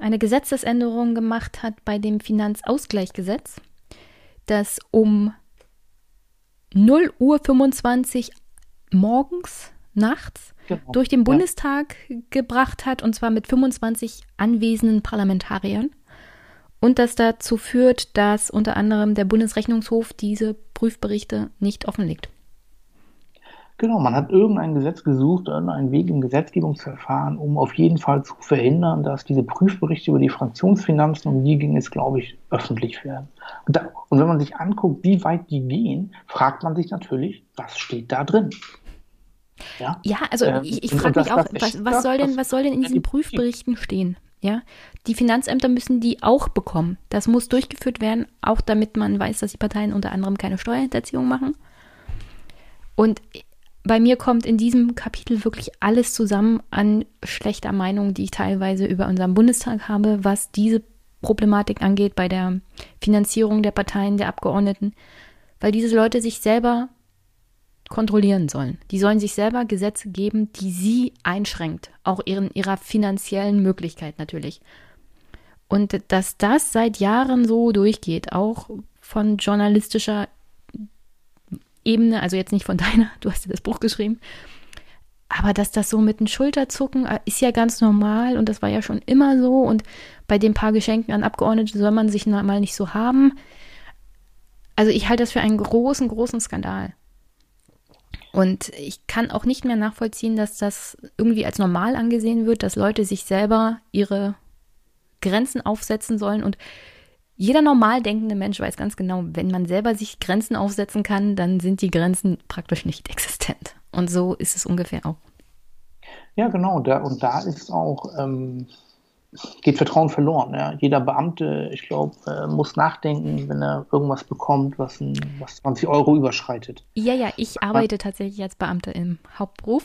eine Gesetzesänderung gemacht hat bei dem Finanzausgleichsgesetz, das um 0 Uhr 25 morgens, nachts genau. durch den Bundestag ja. gebracht hat, und zwar mit 25 anwesenden Parlamentariern und das dazu führt, dass unter anderem der Bundesrechnungshof diese Prüfberichte nicht offenlegt. Genau, man hat irgendein Gesetz gesucht, einen Weg im Gesetzgebungsverfahren, um auf jeden Fall zu verhindern, dass diese Prüfberichte über die Fraktionsfinanzen, um die ging es, glaube ich, öffentlich werden. Und, da, und wenn man sich anguckt, wie weit die gehen, fragt man sich natürlich, was steht da drin? Ja, ja also ähm, ich, ich frage mich auch, was, was, soll denn, was soll denn in diesen Prüfberichten stehen? Ja, die Finanzämter müssen die auch bekommen. Das muss durchgeführt werden, auch damit man weiß, dass die Parteien unter anderem keine Steuerhinterziehung machen. Und bei mir kommt in diesem Kapitel wirklich alles zusammen an schlechter Meinung, die ich teilweise über unseren Bundestag habe, was diese Problematik angeht bei der Finanzierung der Parteien, der Abgeordneten, weil diese Leute sich selber kontrollieren sollen. Die sollen sich selber Gesetze geben, die sie einschränkt, auch in ihrer finanziellen Möglichkeit natürlich. Und dass das seit Jahren so durchgeht, auch von journalistischer Ebene, also jetzt nicht von deiner, du hast ja das Buch geschrieben, aber dass das so mit den Schulterzucken äh, ist ja ganz normal und das war ja schon immer so und bei den paar Geschenken an Abgeordnete soll man sich mal nicht so haben. Also ich halte das für einen großen, großen Skandal. Und ich kann auch nicht mehr nachvollziehen, dass das irgendwie als normal angesehen wird, dass Leute sich selber ihre Grenzen aufsetzen sollen. Und jeder normal denkende Mensch weiß ganz genau, wenn man selber sich Grenzen aufsetzen kann, dann sind die Grenzen praktisch nicht existent. Und so ist es ungefähr auch. Ja, genau. Da, und da ist auch ähm, geht Vertrauen verloren. Ja. Jeder Beamte, ich glaube, äh, muss nachdenken, wenn er irgendwas bekommt, was, ein, was 20 Euro überschreitet. Ja, ja, ich arbeite tatsächlich als Beamte im Hauptberuf.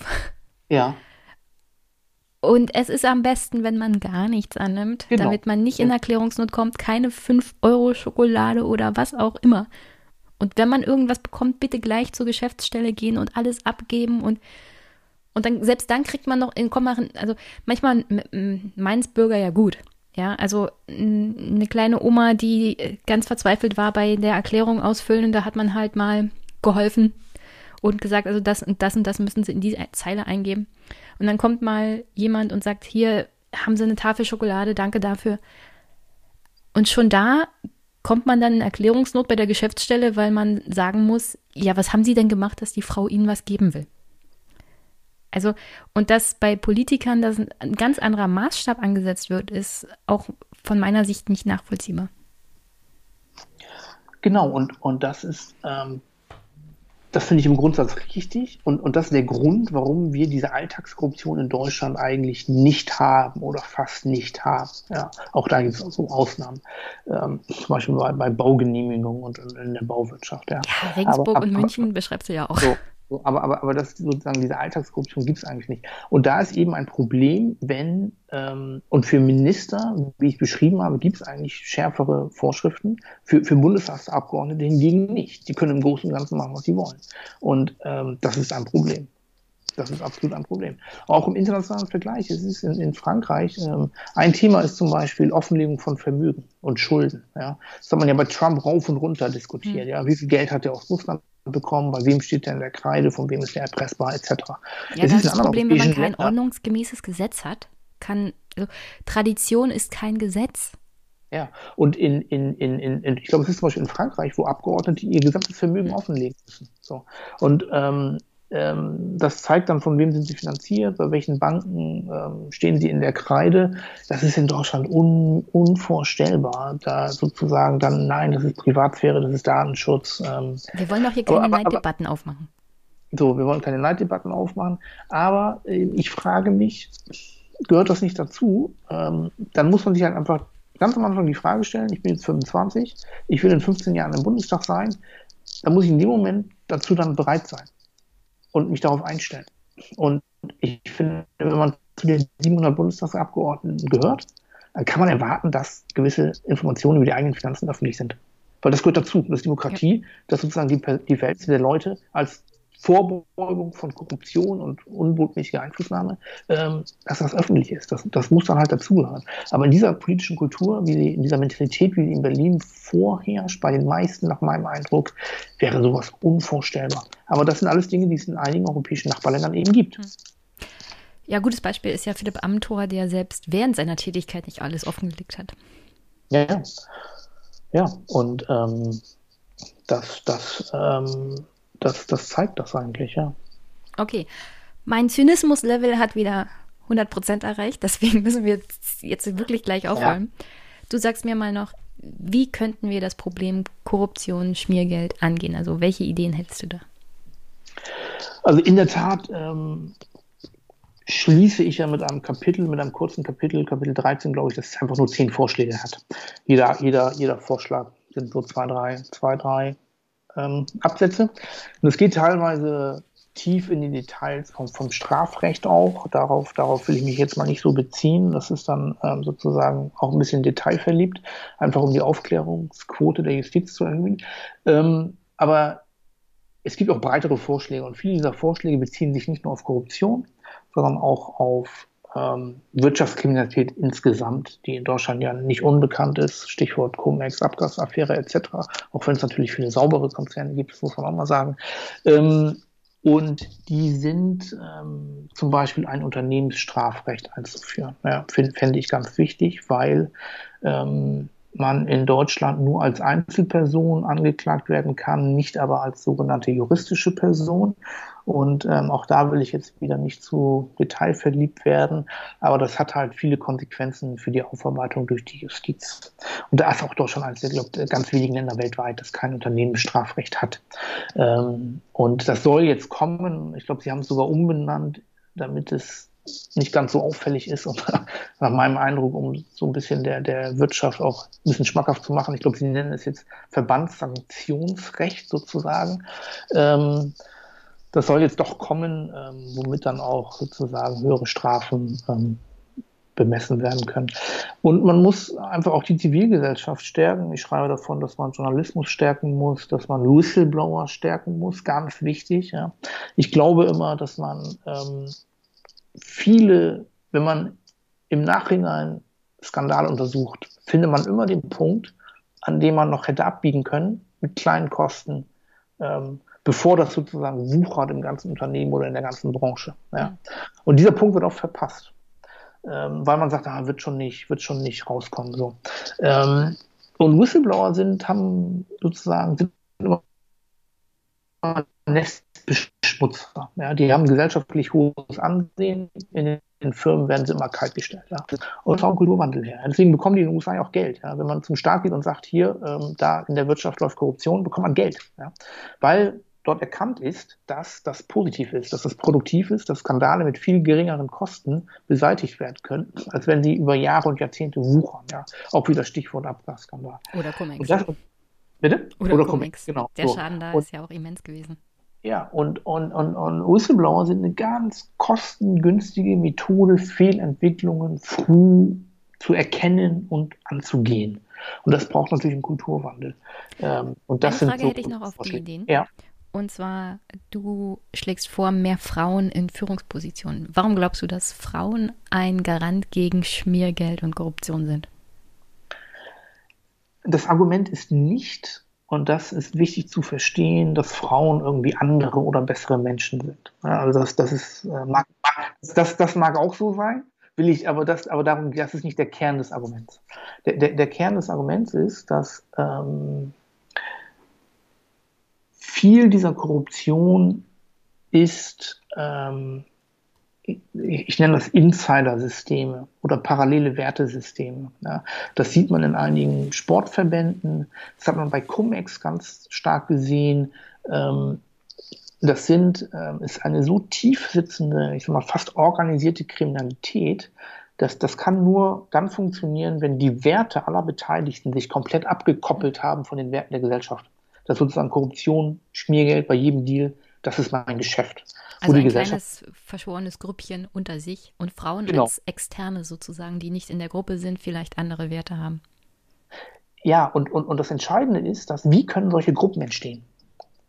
Ja. Und es ist am besten, wenn man gar nichts annimmt, genau. damit man nicht in Erklärungsnot kommt, keine 5 Euro Schokolade oder was auch immer. Und wenn man irgendwas bekommt, bitte gleich zur Geschäftsstelle gehen und alles abgeben und und dann, selbst dann kriegt man noch in Komma, also manchmal meins Bürger ja gut. Ja, also eine kleine Oma, die ganz verzweifelt war bei der Erklärung ausfüllen, da hat man halt mal geholfen und gesagt, also das und das und das müssen Sie in diese Zeile eingeben. Und dann kommt mal jemand und sagt, hier haben Sie eine Tafel Schokolade, danke dafür. Und schon da kommt man dann in Erklärungsnot bei der Geschäftsstelle, weil man sagen muss, ja, was haben Sie denn gemacht, dass die Frau Ihnen was geben will? Also, und dass bei Politikern das ein ganz anderer Maßstab angesetzt wird, ist auch von meiner Sicht nicht nachvollziehbar. Genau, und, und das ist, ähm, das finde ich im Grundsatz richtig. Und, und das ist der Grund, warum wir diese Alltagskorruption in Deutschland eigentlich nicht haben oder fast nicht haben. Ja, auch da gibt es so Ausnahmen. Ähm, zum Beispiel bei, bei Baugenehmigungen und in, in der Bauwirtschaft. Ja, ja Regensburg aber, und aber, München beschreibst du ja auch. So, so, aber, aber, aber das sozusagen diese Alltagskorruption gibt es eigentlich nicht. Und da ist eben ein Problem, wenn ähm, und für Minister, wie ich beschrieben habe, gibt es eigentlich schärfere Vorschriften. Für, für Bundestagsabgeordnete hingegen nicht. Die können im Großen und Ganzen machen, was sie wollen. Und ähm, das ist ein Problem. Das ist absolut ein Problem. Auch im internationalen Vergleich. Es ist in, in Frankreich, ähm, ein Thema ist zum Beispiel Offenlegung von Vermögen und Schulden. Ja. Das hat man ja bei Trump rauf und runter diskutiert. Mhm. Ja. Wie viel Geld hat er aus Russland bekommen, bei wem steht der in der Kreide, von wem ist der erpressbar, etc. Ja, das, das ist das Problem, wenn man kein Länder. ordnungsgemäßes Gesetz hat, kann, also Tradition ist kein Gesetz. Ja, und in, in, in, in, ich glaube, es ist zum Beispiel in Frankreich, wo Abgeordnete ihr gesamtes Vermögen offenlegen müssen. So. Und ähm, ähm, das zeigt dann, von wem sind sie finanziert, bei welchen Banken ähm, stehen sie in der Kreide. Das ist in Deutschland un, unvorstellbar, da sozusagen dann, nein, das ist Privatsphäre, das ist Datenschutz. Ähm, wir wollen doch hier keine aber, Neiddebatten aber, aufmachen. So, wir wollen keine Neiddebatten aufmachen, aber äh, ich frage mich, gehört das nicht dazu? Ähm, dann muss man sich halt einfach ganz am Anfang die Frage stellen, ich bin jetzt 25, ich will in 15 Jahren im Bundestag sein, dann muss ich in dem Moment dazu dann bereit sein und mich darauf einstellen. Und ich finde, wenn man zu den 700 Bundestagsabgeordneten gehört, dann kann man erwarten, dass gewisse Informationen über die eigenen Finanzen öffentlich sind. Weil das gehört dazu. Das ist Demokratie, ja. dass sozusagen die, die Verhältnisse der Leute als Vorbeugung von Korruption und unbotmäßiger Einflussnahme, ähm, dass das öffentlich ist. Das, das muss dann halt dazugehören. Aber in dieser politischen Kultur, wie sie, in dieser Mentalität, wie sie in Berlin vorherrscht, bei den meisten nach meinem Eindruck, wäre sowas unvorstellbar. Aber das sind alles Dinge, die es in einigen europäischen Nachbarländern eben gibt. Hm. Ja, gutes Beispiel ist ja Philipp Amthor, der selbst während seiner Tätigkeit nicht alles offengelegt hat. Ja, ja. Ja, und ähm, das, das ähm, das, das zeigt das eigentlich, ja. Okay. Mein Zynismus-Level hat wieder 100% erreicht, deswegen müssen wir jetzt wirklich gleich aufräumen. Ja. Du sagst mir mal noch, wie könnten wir das Problem Korruption, Schmiergeld angehen? Also welche Ideen hättest du da? Also in der Tat ähm, schließe ich ja mit einem Kapitel, mit einem kurzen Kapitel, Kapitel 13, glaube ich, das einfach nur zehn Vorschläge hat. Jeder, jeder, jeder Vorschlag sind so zwei, drei, zwei, drei ähm, Absätze. Und es geht teilweise tief in die Details vom, vom Strafrecht auch. Darauf, darauf will ich mich jetzt mal nicht so beziehen. Das ist dann ähm, sozusagen auch ein bisschen detailverliebt, einfach um die Aufklärungsquote der Justiz zu erhöhen. Ähm, aber es gibt auch breitere Vorschläge und viele dieser Vorschläge beziehen sich nicht nur auf Korruption, sondern auch auf ähm, Wirtschaftskriminalität insgesamt, die in Deutschland ja nicht unbekannt ist, Stichwort Cum-Ex, Abgasaffäre etc., auch wenn es natürlich viele saubere Konzerne gibt, muss man auch mal sagen. Ähm, und die sind ähm, zum Beispiel ein Unternehmensstrafrecht einzuführen. Ja, Fände ich ganz wichtig, weil ähm, man in Deutschland nur als Einzelperson angeklagt werden kann, nicht aber als sogenannte juristische Person. Und ähm, auch da will ich jetzt wieder nicht zu detailverliebt werden, aber das hat halt viele Konsequenzen für die Aufarbeitung durch die Justiz. Und da ist auch Deutschland eines der glaub, ganz wenigen Länder weltweit, das kein Unternehmensstrafrecht hat. Ähm, und das soll jetzt kommen. Ich glaube, sie haben es sogar umbenannt, damit es nicht ganz so auffällig ist und nach meinem Eindruck, um so ein bisschen der, der Wirtschaft auch ein bisschen schmackhaft zu machen. Ich glaube, sie nennen es jetzt Verbandssanktionsrecht sozusagen. Ähm, das soll jetzt doch kommen, ähm, womit dann auch sozusagen höhere Strafen ähm, bemessen werden können. Und man muss einfach auch die Zivilgesellschaft stärken. Ich schreibe davon, dass man Journalismus stärken muss, dass man Whistleblower stärken muss, ganz wichtig. Ja. Ich glaube immer, dass man ähm, viele, wenn man im Nachhinein Skandale untersucht, findet man immer den Punkt, an dem man noch hätte abbiegen können, mit kleinen Kosten, ähm, bevor das sozusagen wuchert im ganzen Unternehmen oder in der ganzen Branche. Ja. Und dieser Punkt wird oft verpasst, ähm, weil man sagt, ah, wird schon nicht, wird schon nicht rauskommen. So. Ähm, und Whistleblower sind, haben sozusagen, sind immer Nestbeschmutzer. Ja, die haben gesellschaftlich hohes Ansehen. In den Firmen werden sie immer kaltgestellt. Ja. Und auch Kulturwandel her. Deswegen bekommen die in den USA auch Geld. Ja. Wenn man zum Staat geht und sagt, hier, ähm, da in der Wirtschaft läuft Korruption, bekommt man Geld. Ja. Weil dort erkannt ist, dass das positiv ist, dass das produktiv ist, dass Skandale mit viel geringeren Kosten beseitigt werden können, als wenn sie über Jahre und Jahrzehnte wuchern. Ja. Auch wieder Stichwort Abgasskandal. Oder Cum-Ex. Bitte? Oder, Oder Cum-Ex. Genau. Der so. Schaden da und, ist ja auch immens gewesen. Ja, und, und, und, und Whistleblower sind eine ganz kostengünstige Methode, Fehlentwicklungen früh zu erkennen und anzugehen. Und das braucht natürlich einen Kulturwandel. Ähm, und das Eine Frage so hätte ich noch auf die Ideen. Ja. Und zwar, du schlägst vor, mehr Frauen in Führungspositionen. Warum glaubst du, dass Frauen ein Garant gegen Schmiergeld und Korruption sind? Das Argument ist nicht, Und das ist wichtig zu verstehen, dass Frauen irgendwie andere oder bessere Menschen sind. Also das, das ist, äh, mag, das, das mag auch so sein, will ich, aber das, aber darum, das ist nicht der Kern des Arguments. Der, der, der Kern des Arguments ist, dass ähm, viel dieser Korruption ist ähm, ich nenne das Insider-Systeme oder parallele Wertesysteme. Ja. Das sieht man in einigen Sportverbänden, das hat man bei Cum-Ex ganz stark gesehen. Ähm, das sind, ähm, ist eine so tief sitzende, ich sag mal, fast organisierte Kriminalität, dass das kann nur dann funktionieren, wenn die Werte aller Beteiligten sich komplett abgekoppelt haben von den Werten der Gesellschaft. Das ist sozusagen Korruption, Schmiergeld bei jedem Deal, das ist mein Geschäft. Also ein kleines verschworenes Grüppchen unter sich und Frauen genau. als Externe sozusagen, die nicht in der Gruppe sind, vielleicht andere Werte haben. Ja, und, und, und das Entscheidende ist, dass wie können solche Gruppen entstehen?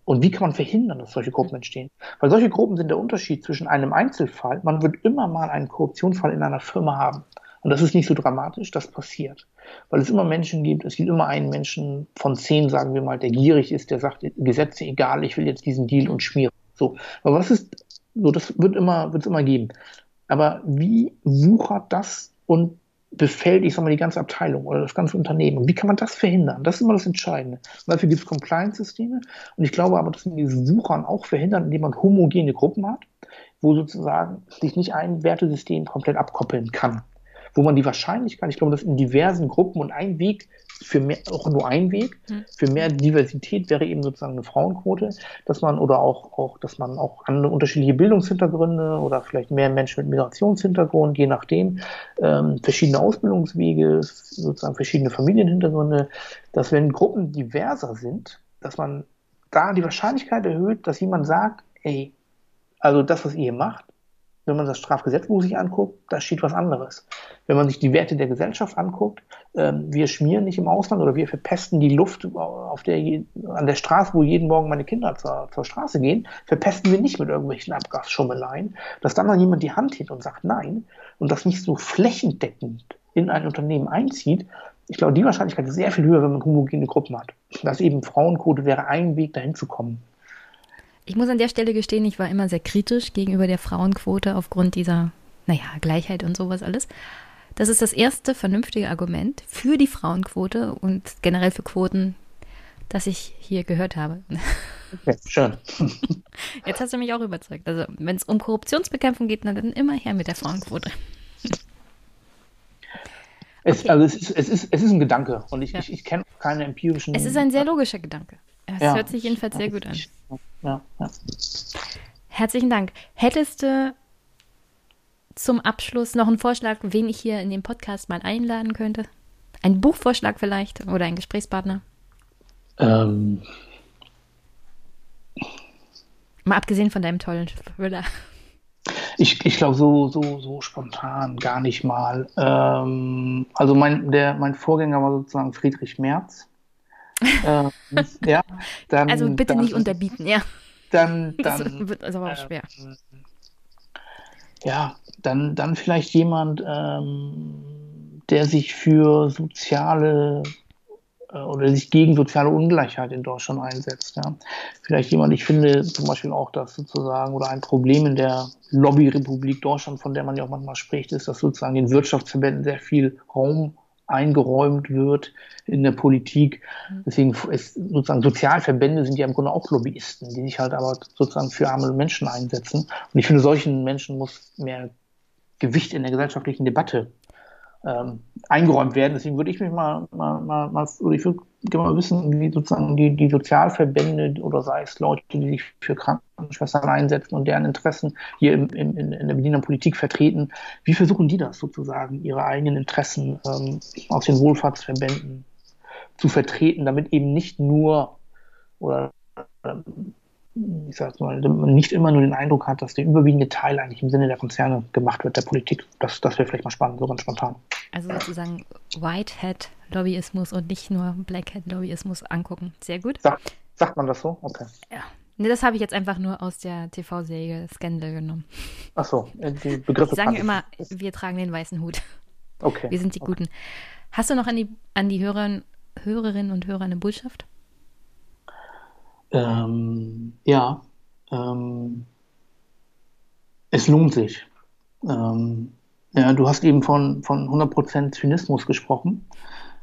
Und wie kann man verhindern, dass solche Gruppen entstehen? Weil solche Gruppen sind der Unterschied zwischen einem Einzelfall, man wird immer mal einen Korruptionsfall in einer Firma haben. Und das ist nicht so dramatisch, das passiert. Weil es immer Menschen gibt, es gibt immer einen Menschen von zehn, sagen wir mal, der gierig ist, der sagt, Gesetze egal, ich will jetzt diesen Deal und schmieren. So. Aber was ist, so, das wird immer, wird es immer geben. Aber wie wuchert das und befällt, ich sag mal, die ganze Abteilung oder das ganze Unternehmen? Wie kann man das verhindern? Das ist immer das Entscheidende. Und dafür gibt es Compliance-Systeme. Und ich glaube aber, dass man dieses Wuchern auch verhindert, indem man homogene Gruppen hat, wo sozusagen sich nicht ein Wertesystem komplett abkoppeln kann wo man die Wahrscheinlichkeit, ich glaube, dass in diversen Gruppen und ein Weg für mehr, auch nur ein Weg, hm. für mehr Diversität wäre eben sozusagen eine Frauenquote, dass man oder auch, auch, dass man auch andere unterschiedliche Bildungshintergründe oder vielleicht mehr Menschen mit Migrationshintergrund, je nachdem, ähm, verschiedene Ausbildungswege, sozusagen verschiedene Familienhintergründe, dass wenn Gruppen diverser sind, dass man da die Wahrscheinlichkeit erhöht, dass jemand sagt, ey, also das, was ihr macht, wenn man das Strafgesetzbuch sich anguckt, da steht was anderes. Wenn man sich die Werte der Gesellschaft anguckt, ähm, wir schmieren nicht im Ausland oder wir verpesten die Luft auf der, an der Straße, wo jeden Morgen meine Kinder zur, zur Straße gehen, verpesten wir nicht mit irgendwelchen Abgasschummeleien, dass dann mal jemand die Hand hebt und sagt nein und das nicht so flächendeckend in ein Unternehmen einzieht, ich glaube, die Wahrscheinlichkeit ist sehr viel höher, wenn man homogene Gruppen hat. Dass eben Frauenquote wäre ein Weg, dahin zu kommen. Ich muss an der Stelle gestehen, ich war immer sehr kritisch gegenüber der Frauenquote aufgrund dieser, naja, Gleichheit und sowas alles. Das ist das erste vernünftige Argument für die Frauenquote und generell für Quoten, das ich hier gehört habe. Okay, schön. Jetzt hast du mich auch überzeugt. Also, wenn es um Korruptionsbekämpfung geht, dann immer her mit der Frauenquote. Es, okay. Also es ist, es, ist, es ist ein Gedanke und ich, ja. ich, ich kenne keine empirischen. Es ist ein sehr logischer Gedanke. Es ja. hört sich jedenfalls sehr gut an. Ja, ja. Herzlichen Dank. Hättest du zum Abschluss noch einen Vorschlag, wen ich hier in den Podcast mal einladen könnte? Ein Buchvorschlag vielleicht oder ein Gesprächspartner? Ähm. Mal abgesehen von deinem tollen Thriller. Ich, ich glaube, so, so, so spontan gar nicht mal. Ähm, also mein, der, mein Vorgänger war sozusagen Friedrich Merz äh, ja, dann, also bitte dann, nicht unterbieten, ja. Dann, dann das wird also aber auch schwer. Ähm, ja, dann, dann vielleicht jemand, ähm, der sich für soziale äh, oder sich gegen soziale Ungleichheit in Deutschland einsetzt. Ja. Vielleicht jemand, ich finde zum Beispiel auch, dass sozusagen, oder ein Problem in der Lobbyrepublik Deutschland, von der man ja auch manchmal spricht, ist, dass sozusagen den Wirtschaftsverbänden sehr viel Raum eingeräumt wird in der Politik. Mhm. Deswegen ist sozusagen Sozialverbände sind ja im Grunde auch Lobbyisten, die sich halt aber sozusagen für arme Menschen einsetzen. Und ich finde, solchen Menschen muss mehr Gewicht in der gesellschaftlichen Debatte ähm, eingeräumt werden. Deswegen würde ich mich mal, mal, mal, mal oder ich würde gerne mal wissen, wie sozusagen die, die Sozialverbände oder sei es Leute, die sich für Krankenschwestern einsetzen und deren Interessen hier im, im, in, in der Berliner Politik vertreten, wie versuchen die das sozusagen, ihre eigenen Interessen ähm, aus den Wohlfahrtsverbänden zu vertreten, damit eben nicht nur oder ähm, ich sag mal, man nicht immer nur den Eindruck hat, dass der überwiegende Teil eigentlich im Sinne der Konzerne gemacht wird, der Politik. Das, das wäre vielleicht mal spannend, so ganz spontan. Also sozusagen Whitehead-Lobbyismus und nicht nur Blackhead-Lobbyismus angucken. Sehr gut. Sag, sagt man das so? Okay. Ja. Nee, das habe ich jetzt einfach nur aus der TV-Serie Scandal genommen. Ach so, äh, die Begriffe. Die sagen immer, wir tragen den weißen Hut. Okay. Wir sind die okay. Guten. Hast du noch an die, an die Hörerinnen, Hörerinnen und Hörer eine Botschaft? Ähm, ja, ähm, es lohnt sich. Ähm, ja, du hast eben von, von 100% Zynismus gesprochen.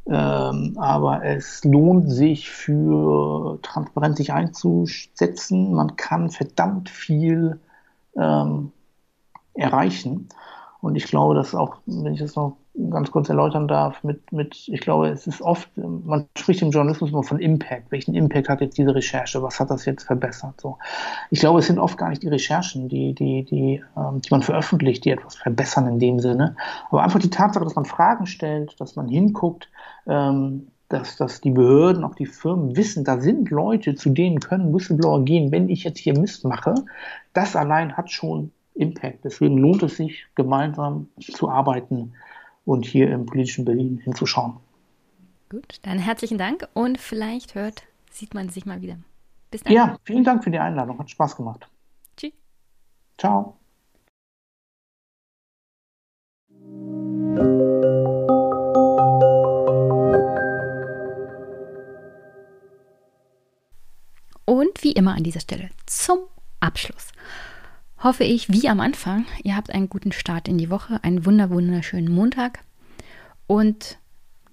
Ähm, aber es lohnt sich für Transparenz sich einzusetzen. Man kann verdammt viel ähm, erreichen. Und ich glaube, dass auch, wenn ich das noch ganz kurz erläutern darf, mit, mit, ich glaube, es ist oft, man spricht im Journalismus immer von Impact. Welchen Impact hat jetzt diese Recherche? Was hat das jetzt verbessert? So. Ich glaube, es sind oft gar nicht die Recherchen, die, die, die, ähm, die man veröffentlicht, die etwas verbessern in dem Sinne. Aber einfach die Tatsache, dass man Fragen stellt, dass man hinguckt, ähm, dass, dass die Behörden, auch die Firmen wissen, da sind Leute, zu denen können Whistleblower gehen, wenn ich jetzt hier Mist mache. Das allein hat schon Impact. Deswegen lohnt es sich, gemeinsam zu arbeiten und hier im politischen Berlin hinzuschauen. Gut, dann herzlichen Dank und vielleicht hört, sieht man sich mal wieder. Bis dann. Ja, vielen Dank für die Einladung. Hat Spaß gemacht. Tschüss. Ciao. Und wie immer an dieser Stelle zum Abschluss hoffe ich, wie am Anfang, ihr habt einen guten Start in die Woche, einen wunder wunderschönen Montag und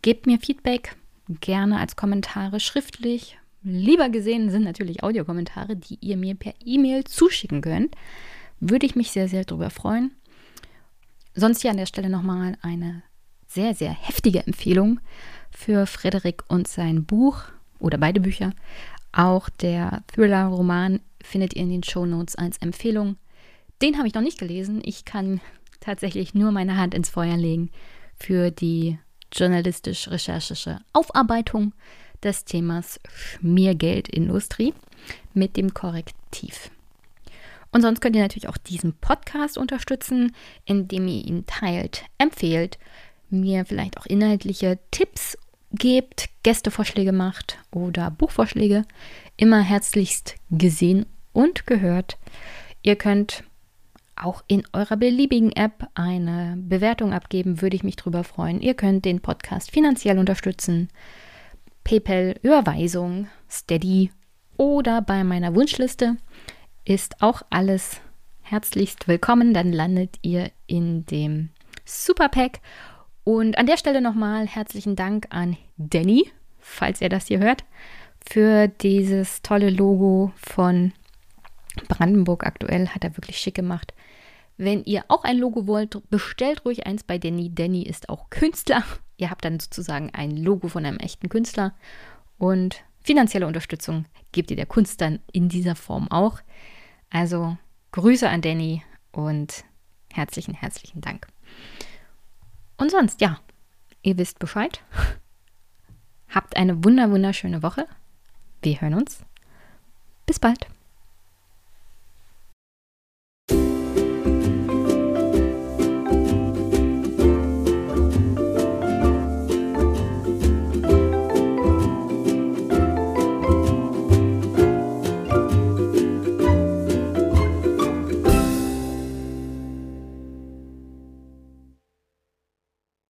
gebt mir Feedback gerne als Kommentare schriftlich. Lieber gesehen sind natürlich Audiokommentare, die ihr mir per E-Mail zuschicken könnt. Würde ich mich sehr, sehr darüber freuen. Sonst hier an der Stelle nochmal eine sehr, sehr heftige Empfehlung für Frederik und sein Buch oder beide Bücher. Auch der Thriller-Roman findet ihr in den Show Notes als Empfehlung. Den habe ich noch nicht gelesen. Ich kann tatsächlich nur meine Hand ins Feuer legen für die journalistisch-recherchische Aufarbeitung des Themas Schmiergeldindustrie mit dem Korrektiv. Und sonst könnt ihr natürlich auch diesen Podcast unterstützen, indem ihr ihn teilt, empfehlt, mir vielleicht auch inhaltliche Tipps gebt, Gästevorschläge macht oder Buchvorschläge. Immer herzlichst gesehen und gehört. Ihr könnt auch in eurer beliebigen App eine Bewertung abgeben, würde ich mich drüber freuen. Ihr könnt den Podcast finanziell unterstützen. PayPal, Überweisung, Steady oder bei meiner Wunschliste ist auch alles herzlichst willkommen. Dann landet ihr in dem Superpack. Und an der Stelle nochmal herzlichen Dank an Danny, falls ihr das hier hört, für dieses tolle Logo von Brandenburg aktuell. Hat er wirklich schick gemacht. Wenn ihr auch ein Logo wollt, bestellt ruhig eins bei Danny. Danny ist auch Künstler. Ihr habt dann sozusagen ein Logo von einem echten Künstler. Und finanzielle Unterstützung gebt ihr der Kunst dann in dieser Form auch. Also Grüße an Danny und herzlichen, herzlichen Dank. Und sonst, ja, ihr wisst Bescheid. Habt eine wunder, wunderschöne Woche. Wir hören uns. Bis bald.